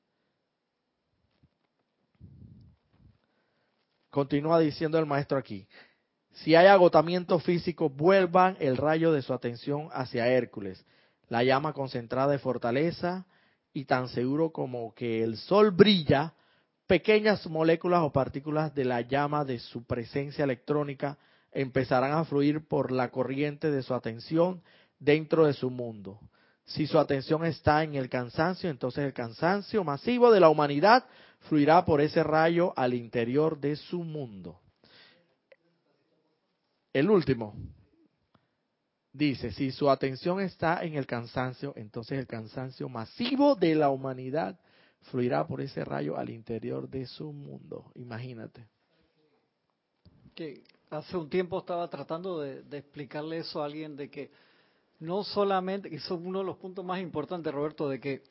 Continúa diciendo el maestro aquí. Si hay agotamiento físico, vuelvan el rayo de su atención hacia Hércules, la llama concentrada de fortaleza y tan seguro como que el sol brilla, pequeñas moléculas o partículas de la llama de su presencia electrónica empezarán a fluir por la corriente de su atención dentro de su mundo. Si su atención está en el cansancio, entonces el cansancio masivo de la humanidad fluirá por ese rayo al interior de su mundo. El último dice, si su atención está en el cansancio, entonces el cansancio masivo de la humanidad fluirá por ese rayo al interior de su mundo. Imagínate. Que hace un tiempo estaba tratando de, explicarle eso a alguien de que no solamente, y es uno de los puntos más importantes, Roberto, de que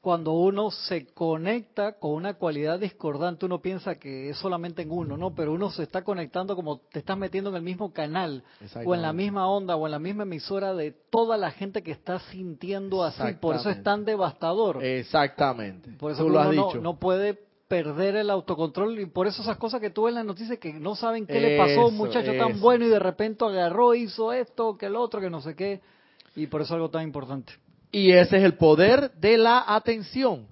cuando uno se conecta con una cualidad discordante, uno piensa que es solamente en uno, ¿no? Pero uno se está conectando como te estás metiendo en el mismo canal, o en la misma onda, o en la misma emisora de toda la gente que está sintiendo así. Por eso es tan devastador. Exactamente. Por eso uno No, no puede perder el autocontrol y por eso esas cosas que tú ves en las noticias que no saben qué le pasó a un muchacho tan bueno y de repente agarró, hizo esto, que el otro, que no sé qué, y por eso es algo tan importante. Y ese es el poder de la atención,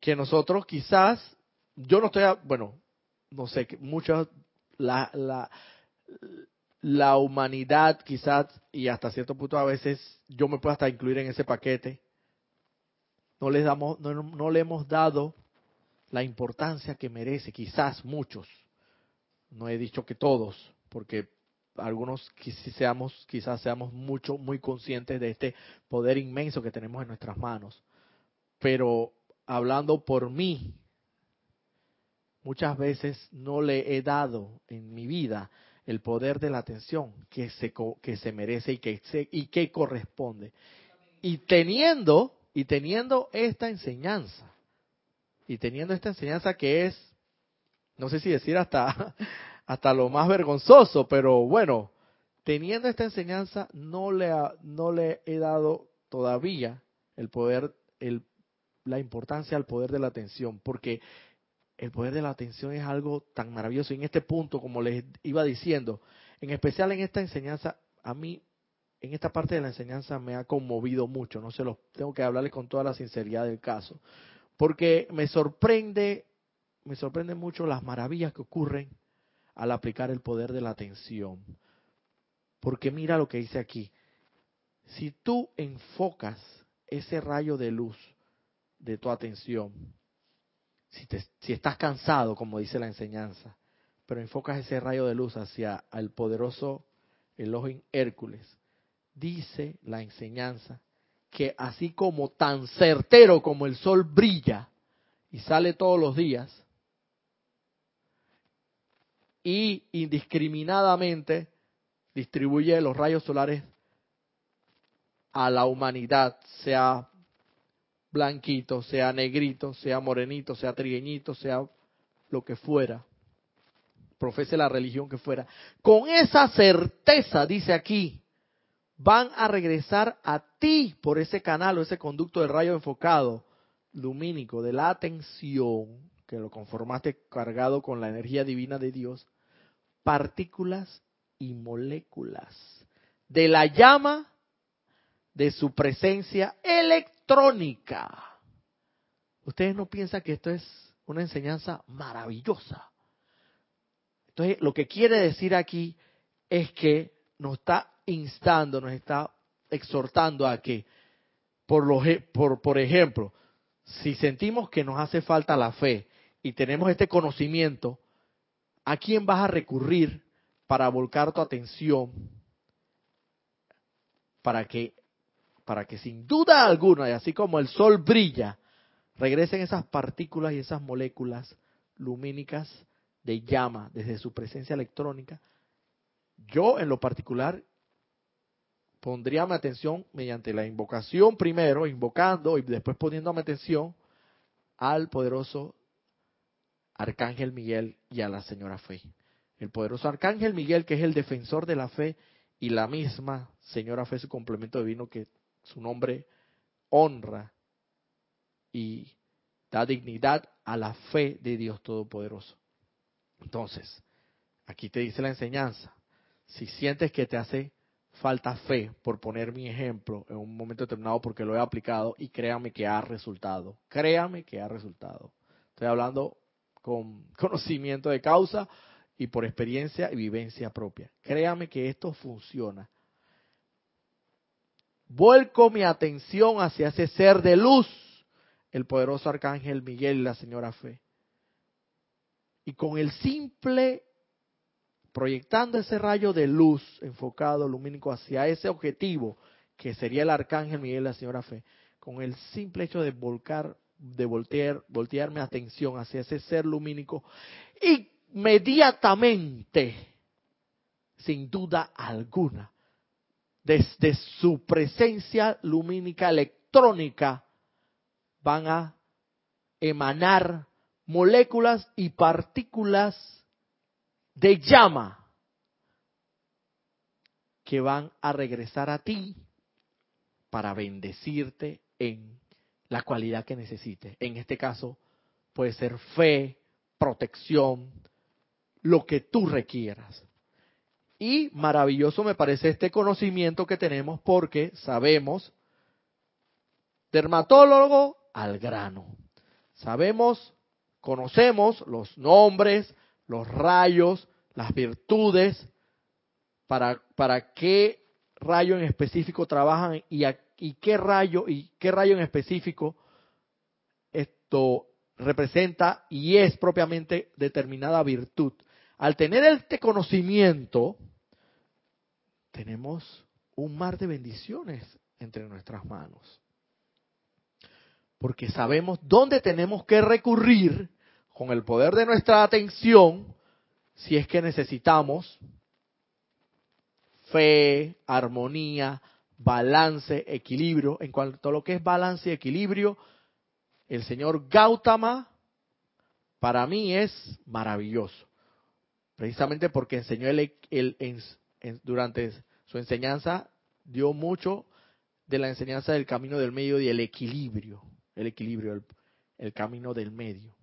que nosotros quizás, yo no estoy, bueno, no sé, muchas, la, la, la humanidad quizás, y hasta cierto punto a veces yo me puedo hasta incluir en ese paquete, no les damos, no, no le hemos dado la importancia que merece, quizás muchos, no he dicho que todos, porque algunos seamos, quizás seamos mucho, muy conscientes de este poder inmenso que tenemos en nuestras manos. Pero hablando por mí, muchas veces no le he dado en mi vida el poder de la atención que se, que se merece y que, y que corresponde. Y teniendo, y teniendo esta enseñanza, y teniendo esta enseñanza que es, no sé si decir hasta, (laughs) hasta lo más vergonzoso, pero bueno, teniendo esta enseñanza no le, no le he dado todavía el poder, el, la importancia al poder de la atención, porque el poder de la atención es algo tan maravilloso. Y en este punto, como les iba diciendo, en especial en esta enseñanza, a mí, en esta parte de la enseñanza me ha conmovido mucho. No se los tengo que hablarles con toda la sinceridad del caso, porque me sorprende, me sorprende mucho las maravillas que ocurren al aplicar el poder de la atención. Porque mira lo que dice aquí. Si tú enfocas ese rayo de luz de tu atención si, estás cansado, como dice la enseñanza, pero enfocas ese rayo de luz hacia el poderoso Elohim Hércules, dice la enseñanza que así como tan certero como el sol brilla y sale todos los días, y indiscriminadamente distribuye los rayos solares a la humanidad, sea blanquito, sea negrito, sea morenito, sea trigueñito, sea lo que fuera, profese la religión que fuera, con esa certeza, dice aquí, van a regresar a ti por ese canal o ese conducto del rayo enfocado lumínico de la atención, que lo conformaste cargado con la energía divina de Dios, partículas y moléculas de la llama de su presencia electrónica. Ustedes no piensan que esto es una enseñanza maravillosa. Entonces, lo que quiere decir aquí es que nos está instando, nos está exhortando a que, por, lo, por, por ejemplo, si sentimos que nos hace falta la fe y tenemos este conocimiento, ¿a quién vas a recurrir para volcar tu atención para que para que sin duda alguna, y así como el sol brilla, regresen esas partículas y esas moléculas lumínicas de llama desde su presencia electrónica, yo en lo particular pondría mi atención mediante la invocación primero, invocando y después poniendo mi atención al poderoso Arcángel Miguel y a la Señora Fe. El poderoso Arcángel Miguel, que es el defensor de la fe, y la misma Señora Fe, su complemento divino, que su nombre honra y da dignidad a la fe de Dios Todopoderoso. Entonces, aquí te dice la enseñanza, si sientes que te hace falta fe, por poner mi ejemplo, en un momento determinado porque lo he aplicado y créame que ha resultado, créame que ha resultado. Estoy hablando con (laughs) conocimiento de causa y por experiencia y vivencia propia. Créame que esto funciona vuelco mi atención hacia ese ser de luz, el poderoso arcángel Miguel y la señora Fe. Y con el simple, proyectando ese rayo de luz enfocado, lumínico, hacia ese objetivo, que sería el arcángel Miguel y la señora Fe, con el simple hecho de volcar, de voltear, mi atención hacia ese ser lumínico, inmediatamente, sin duda alguna, desde su presencia lumínica electrónica van a emanar moléculas y partículas de llama que van a regresar a ti para bendecirte en la cualidad que necesites. En este caso, puede ser fe, protección, lo que tú requieras. Y maravilloso me parece este conocimiento que tenemos porque sabemos, dermatólogo al grano. Sabemos, conocemos los nombres, los rayos, las virtudes, para, para qué rayo en específico trabajan y, y qué rayo y qué rayo en específico esto representa y es propiamente determinada virtud. Al tener este conocimiento, tenemos un mar de bendiciones entre nuestras manos. Porque sabemos dónde tenemos que recurrir con el poder de nuestra atención si es que necesitamos fe, armonía, balance, equilibrio. En cuanto a lo que es balance y equilibrio, el señor Gautama para mí es maravilloso. Precisamente porque enseñó el, durante su enseñanza, dio mucho de la enseñanza del camino del medio y el equilibrio, el equilibrio, el, camino del medio.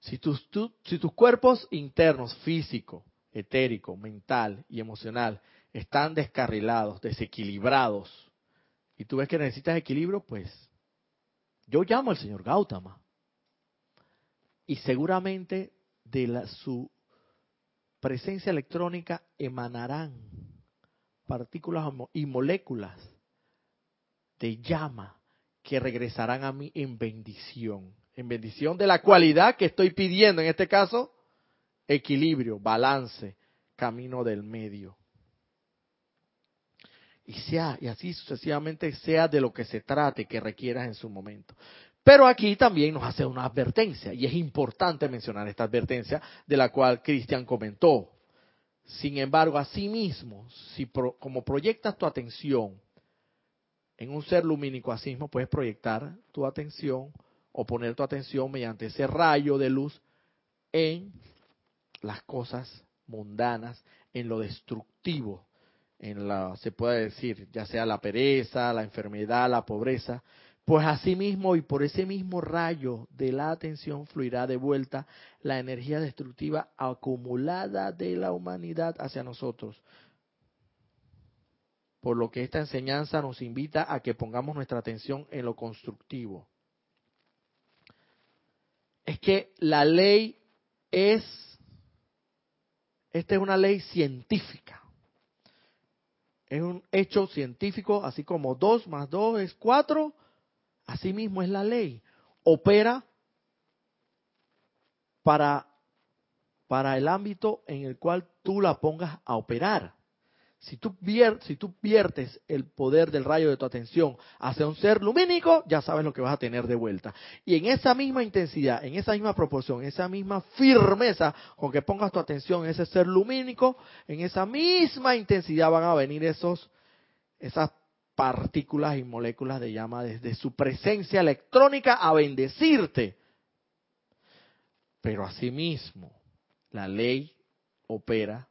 Si tus, si tus cuerpos internos, físico, etérico, mental y emocional, están descarrilados, desequilibrados, y tú ves que necesitas equilibrio, pues yo llamo al señor Gautama. Y seguramente de la, su presencia electrónica emanarán partículas y moléculas de llama que regresarán a mí en bendición. En bendición de la cualidad que estoy pidiendo, en este caso, equilibrio, balance, camino del medio y sea, y así sucesivamente sea de lo que se trate que requieras en su momento. Pero aquí también nos hace una advertencia, y es importante mencionar esta advertencia de la cual Cristian comentó. Sin embargo, asimismo, si como proyectas tu atención en un ser lumínico, así mismo puedes proyectar tu atención o poner tu atención mediante ese rayo de luz en las cosas mundanas, en lo destructivo en la, se puede decir, ya sea la pereza, la enfermedad, la pobreza, pues asimismo y por ese mismo rayo de la atención fluirá de vuelta la energía destructiva acumulada de la humanidad hacia nosotros. Por lo que esta enseñanza nos invita a que pongamos nuestra atención en lo constructivo. Es que la ley es, esta es una ley científica es un hecho científico, así como dos más dos es cuatro, así mismo es la ley. Opera para, para el ámbito en el cual tú la pongas a operar. Si tú, viertes el poder del rayo de tu atención hacia un ser lumínico, ya sabes lo que vas a tener de vuelta. Y en esa misma intensidad, en esa misma proporción, en esa misma firmeza con que pongas tu atención en ese ser lumínico, en esa misma intensidad van a venir esos, esas partículas y moléculas de llama desde su presencia electrónica a bendecirte. Pero asimismo, la ley opera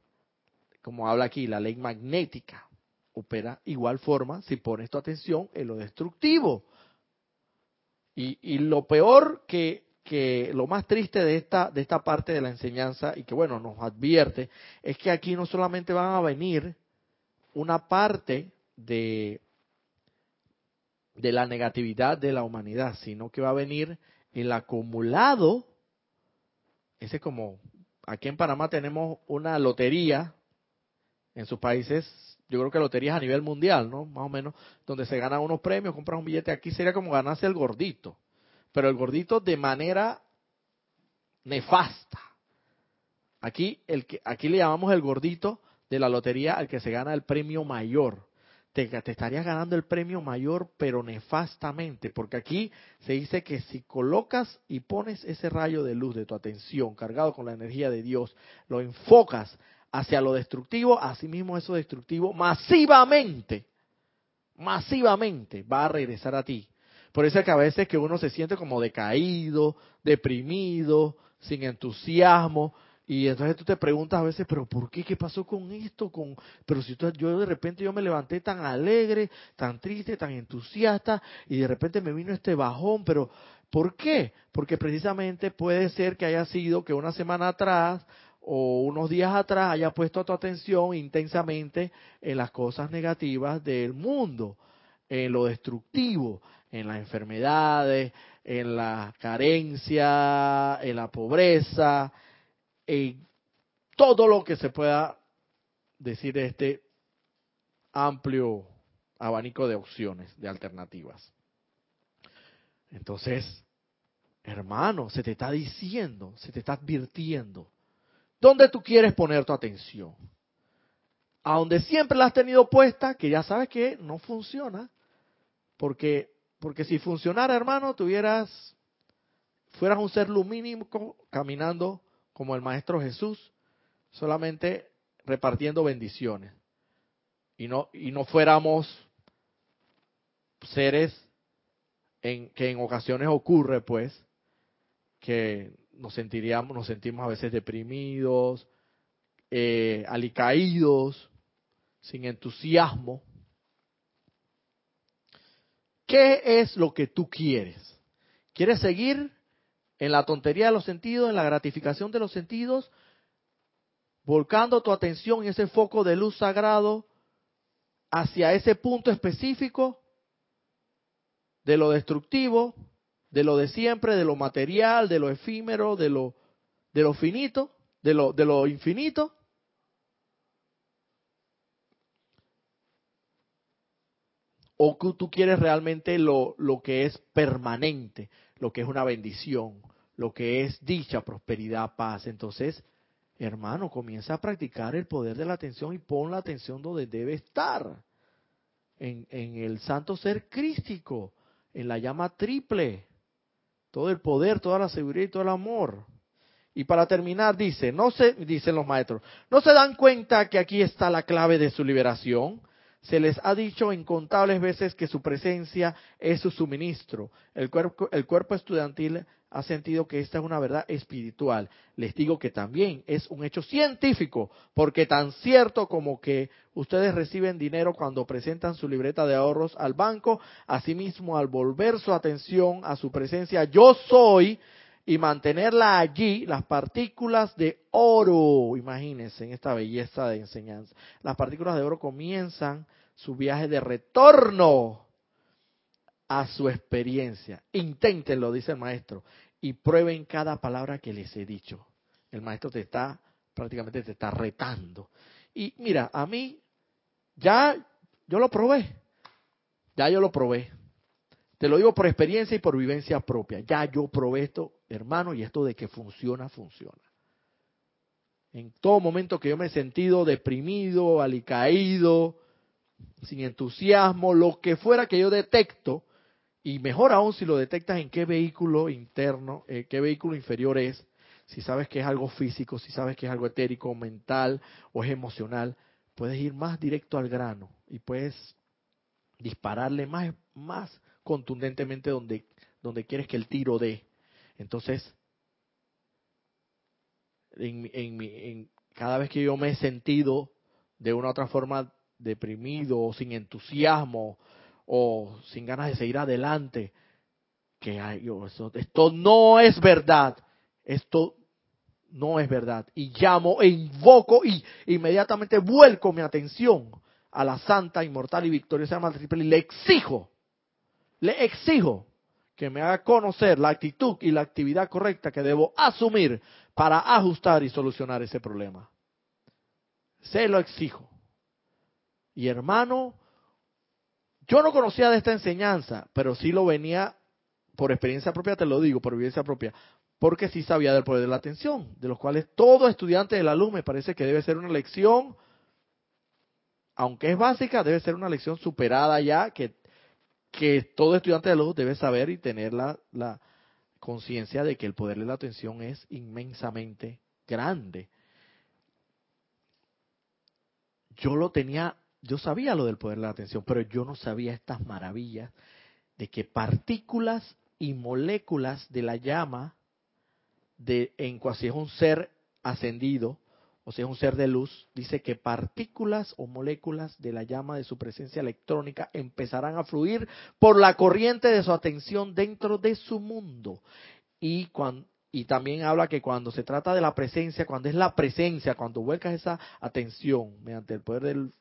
como habla aquí, la ley magnética opera igual forma si pones tu atención en lo destructivo. Y, lo peor que, que, lo más triste de esta, de esta parte de la enseñanza y que bueno, nos advierte, es que aquí no solamente van a venir una parte de, de la negatividad de la humanidad, sino que va a venir el acumulado, ese como, aquí en Panamá tenemos una lotería en sus países, yo creo que loterías a nivel mundial, ¿no? Más o menos, donde se ganan unos premios, compras un billete. Aquí sería como ganarse el gordito, pero el gordito de manera nefasta. Aquí, el que, aquí le llamamos el gordito de la lotería al que se gana el premio mayor. Te, te, estarías ganando el premio mayor, pero nefastamente, porque aquí se dice que si colocas y pones ese rayo de luz de tu atención cargado con la energía de Dios, lo enfocas hacia lo destructivo, asimismo eso destructivo masivamente, masivamente va a regresar a ti. Por eso es que a veces que uno se siente como decaído, deprimido, sin entusiasmo, Y entonces tú te preguntas a veces, pero ¿por qué? ¿Qué pasó con esto? Con, pero si yo de repente yo me levanté tan alegre, tan triste, tan entusiasta, y de repente me vino este bajón, pero ¿por qué? Porque precisamente puede ser que haya sido que una semana atrás o unos días atrás haya puesto tu atención intensamente en las cosas negativas del mundo, en lo destructivo, en las enfermedades, en la carencia, en la pobreza, en todo lo que se pueda decir de este amplio abanico de opciones, de alternativas. Entonces, hermano, se te está diciendo, se te está advirtiendo, ¿dónde tú quieres poner tu atención? A donde siempre la has tenido puesta, que ya sabes que no funciona, porque, porque si funcionara, hermano, tuvieras, fueras un ser lumínico caminando como el Maestro Jesús, solamente repartiendo bendiciones. Y no, y no fuéramos seres en, que en ocasiones ocurre, pues, que nos sentiríamos, nos sentimos a veces deprimidos, eh, alicaídos, sin entusiasmo. ¿Qué es lo que tú quieres? ¿Quieres seguir en la tontería de los sentidos, en la gratificación de los sentidos, volcando tu atención en ese foco de luz sagrado hacia ese punto específico de lo destructivo, de lo de siempre, de lo material, de lo efímero, de lo, de lo finito, de lo, de lo infinito. O que tú quieres realmente lo, lo que es permanente, lo que es una bendición, lo que es dicha, prosperidad, paz. Entonces, hermano, comienza a practicar el poder de la atención y pon la atención donde debe estar. En, en el santo ser crístico, en la llama triple. Todo el poder, toda la seguridad y todo el amor. Y para terminar, dice, no se, dicen los maestros, ¿no se dan cuenta que aquí está la clave de su liberación? Se les ha dicho incontables veces que su presencia es su suministro. El cuerpo, el cuerpo estudiantil ha sentido que esta es una verdad espiritual. Les digo que también es un hecho científico, porque tan cierto como que ustedes reciben dinero cuando presentan su libreta de ahorros al banco, asimismo al volver su atención a su presencia yo soy y mantenerla allí, las partículas de oro, imagínense en esta belleza de enseñanza, las partículas de oro comienzan su viaje de retorno a su experiencia. Inténtenlo, dice el maestro, y prueben cada palabra que les he dicho. El maestro te está, prácticamente te está retando. Y mira, a mí, ya yo lo probé. Ya yo lo probé. Te lo digo por experiencia y por vivencia propia. Ya yo probé esto, hermano, y esto de que funciona, funciona. En todo momento que yo me he sentido deprimido, alicaído, sin entusiasmo, lo que fuera que yo detecto, y mejor aún si lo detectas en qué vehículo interno, eh, qué vehículo inferior es, si sabes que es algo físico, si sabes que es algo etérico, mental o es emocional, puedes ir más directo al grano y puedes dispararle más, más contundentemente donde, donde quieres que el tiro dé. Entonces, en, en, en, cada vez que yo me he sentido de una u otra forma deprimido sin entusiasmo o sin ganas de seguir adelante, que esto no es verdad, esto no es verdad. Y llamo e invoco y inmediatamente vuelco mi atención a la santa, inmortal y victoriosa Madre Triple y le exijo, le exijo que me haga conocer la actitud y la actividad correcta que debo asumir para ajustar y solucionar ese problema. Se lo exijo. Y hermano, yo no conocía de esta enseñanza, pero sí lo venía por experiencia propia, te lo digo, por vivencia propia, porque sí sabía del poder de la atención, de los cuales todo estudiante de la luz me parece que debe ser una lección, aunque es básica, debe ser una lección superada ya, que, todo estudiante de la luz debe saber y tener la conciencia de que el poder de la atención es inmensamente grande. Yo lo tenía yo sabía lo del poder de la atención, pero yo no sabía estas maravillas de que partículas y moléculas de la llama, de, en cuasi es un ser ascendido, o sea, es un ser de luz, dice que partículas o moléculas de la llama de su presencia electrónica empezarán a fluir por la corriente de su atención dentro de su mundo. Y, cuando, y también habla que cuando se trata de la presencia, cuando es la presencia, cuando vuelcas esa atención mediante el poder del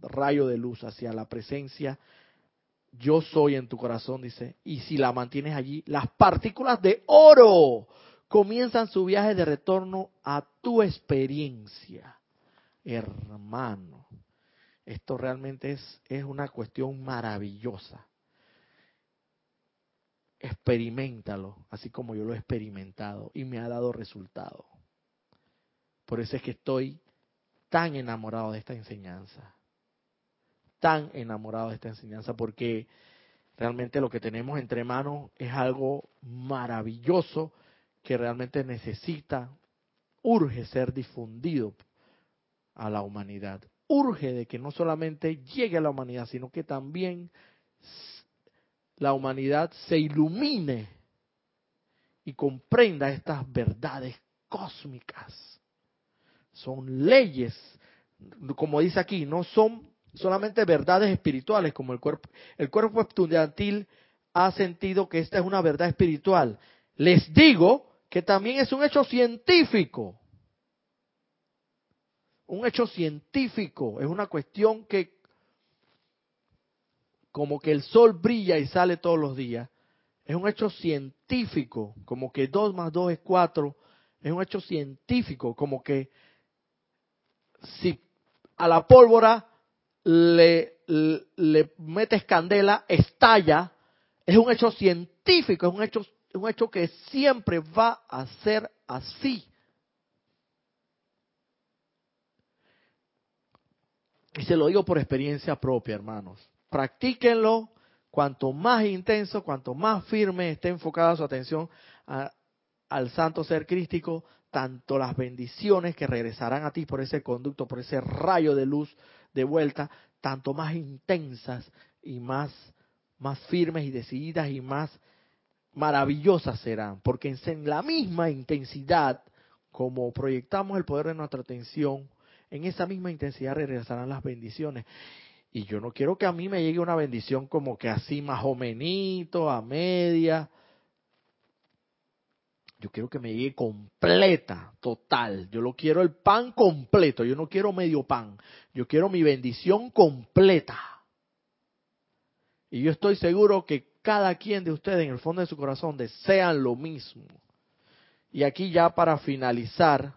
rayo de luz hacia la presencia, yo soy en tu corazón, dice, y si la mantienes allí, las partículas de oro comienzan su viaje de retorno a tu experiencia, hermano. Esto realmente es, es una cuestión maravillosa. Experimentalo, así como yo lo he experimentado y me ha dado resultado. Por eso es que estoy tan enamorado de esta enseñanza. Tan enamorado de esta enseñanza porque realmente lo que tenemos entre manos es algo maravilloso que realmente necesita, urge ser difundido a la humanidad. Urge de que no solamente llegue a la humanidad, sino que también la humanidad se ilumine y comprenda estas verdades cósmicas. Son leyes, como dice aquí, no son solamente verdades espirituales, como el cuerpo, el cuerpo estudiantil ha sentido que esta es una verdad espiritual. Les digo que también es un hecho científico. Un hecho científico, es una cuestión que como que el sol brilla y sale todos los días. Es un hecho científico, como que 2 más 2 es 4. Es un hecho científico, como que si a la pólvora le, le, metes candela, estalla. Es un hecho científico, es un hecho un hecho que siempre va a ser así. Y se lo digo por experiencia propia, hermanos. Practíquenlo. Cuanto más intenso, cuanto más firme esté enfocada su atención al santo ser crístico, tanto las bendiciones que regresarán a ti por ese conducto, por ese rayo de luz de vuelta, tanto más intensas y más, más firmes y decididas y más maravillosas serán, porque en la misma intensidad como proyectamos el poder de nuestra atención, en esa misma intensidad regresarán las bendiciones. Y yo no quiero que a mí me llegue una bendición como que así más o menito, a media. Yo quiero que me llegue completa, total. Yo lo quiero el pan completo. Yo no quiero medio pan. Yo quiero mi bendición completa. Y yo estoy seguro que cada quien de ustedes en el fondo de su corazón desean lo mismo. Y aquí ya para finalizar,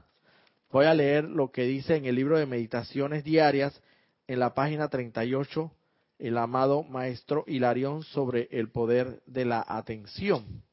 voy a leer lo que dice en el libro de meditaciones diarias, en la página 38, el amado maestro Hilarión sobre el poder de la atención.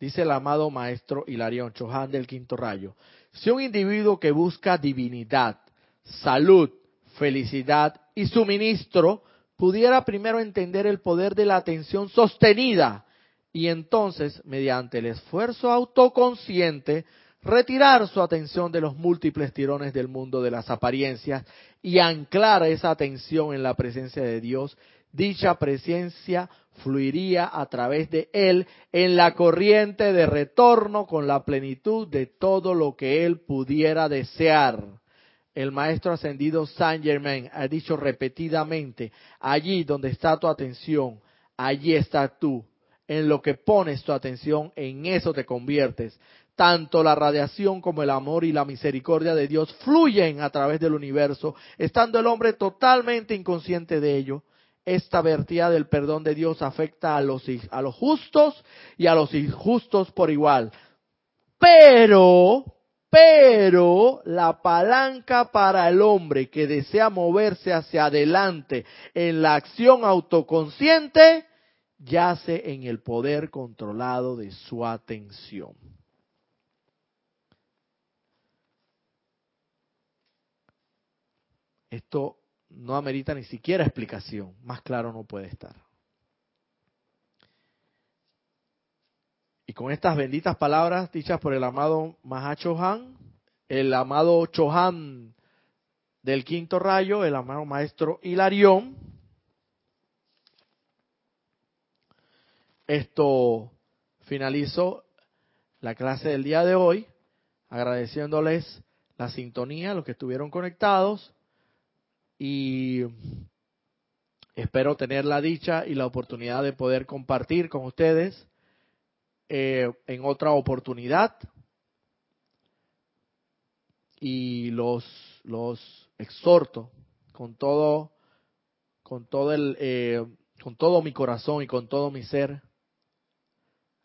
Dice el amado maestro Hilarión, Chohan del quinto rayo, si un individuo que busca divinidad, salud, felicidad y suministro, pudiera primero entender el poder de la atención sostenida y entonces, mediante el esfuerzo autoconsciente, retirar su atención de los múltiples tirones del mundo de las apariencias y anclar esa atención en la presencia de Dios, dicha presencia fluiría a través de él en la corriente de retorno con la plenitud de todo lo que él pudiera desear el maestro ascendido Saint Germain ha dicho repetidamente, allí donde está tu atención, allí estás tú. En lo que pones tu atención, en eso te conviertes. Tanto la radiación como el amor y la misericordia de Dios fluyen a través del universo, estando el hombre totalmente inconsciente de ello. Esta vertida del perdón de Dios afecta a los, a los justos y a los injustos por igual. Pero, pero la palanca para el hombre que desea moverse hacia adelante en la acción autoconsciente yace en el poder controlado de su atención. Esto no amerita ni siquiera explicación, más claro no puede estar. Y con estas benditas palabras dichas por el amado Mahachohan, el amado Chohan del quinto rayo, el amado maestro Hilarión, esto finalizó la clase del día de hoy. agradeciéndoles la sintonía, los que estuvieron conectados y espero tener la dicha y la oportunidad de poder compartir con ustedes eh, en otra oportunidad. Y los los exhorto con todo con todo el eh, con todo mi corazón y con todo mi ser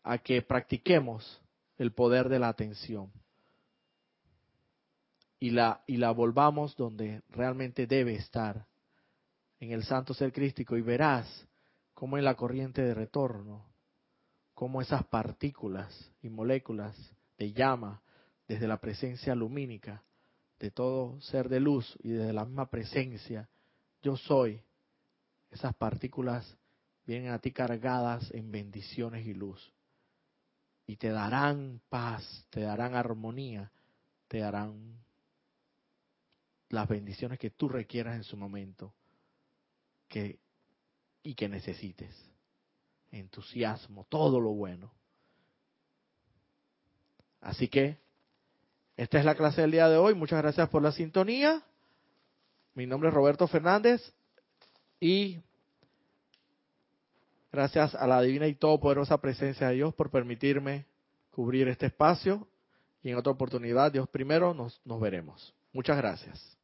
a que practiquemos el poder de la atención y la, y la volvamos donde realmente debe estar, en el santo ser crístico, y verás cómo en la corriente de retorno, cómo esas partículas y moléculas de llama, desde la presencia lumínica de todo ser de luz y desde la misma presencia, yo soy, esas partículas vienen a ti cargadas en bendiciones y luz. Y te darán paz, te darán armonía, te darán las bendiciones que tú requieras en su momento que, y que necesites. Entusiasmo, todo lo bueno. Así que esta es la clase del día de hoy. Muchas gracias por la sintonía. Mi nombre es Roberto Fernández y gracias a la divina y todopoderosa presencia de Dios por permitirme cubrir este espacio y en otra oportunidad, Dios primero, nos, nos veremos. Muchas gracias.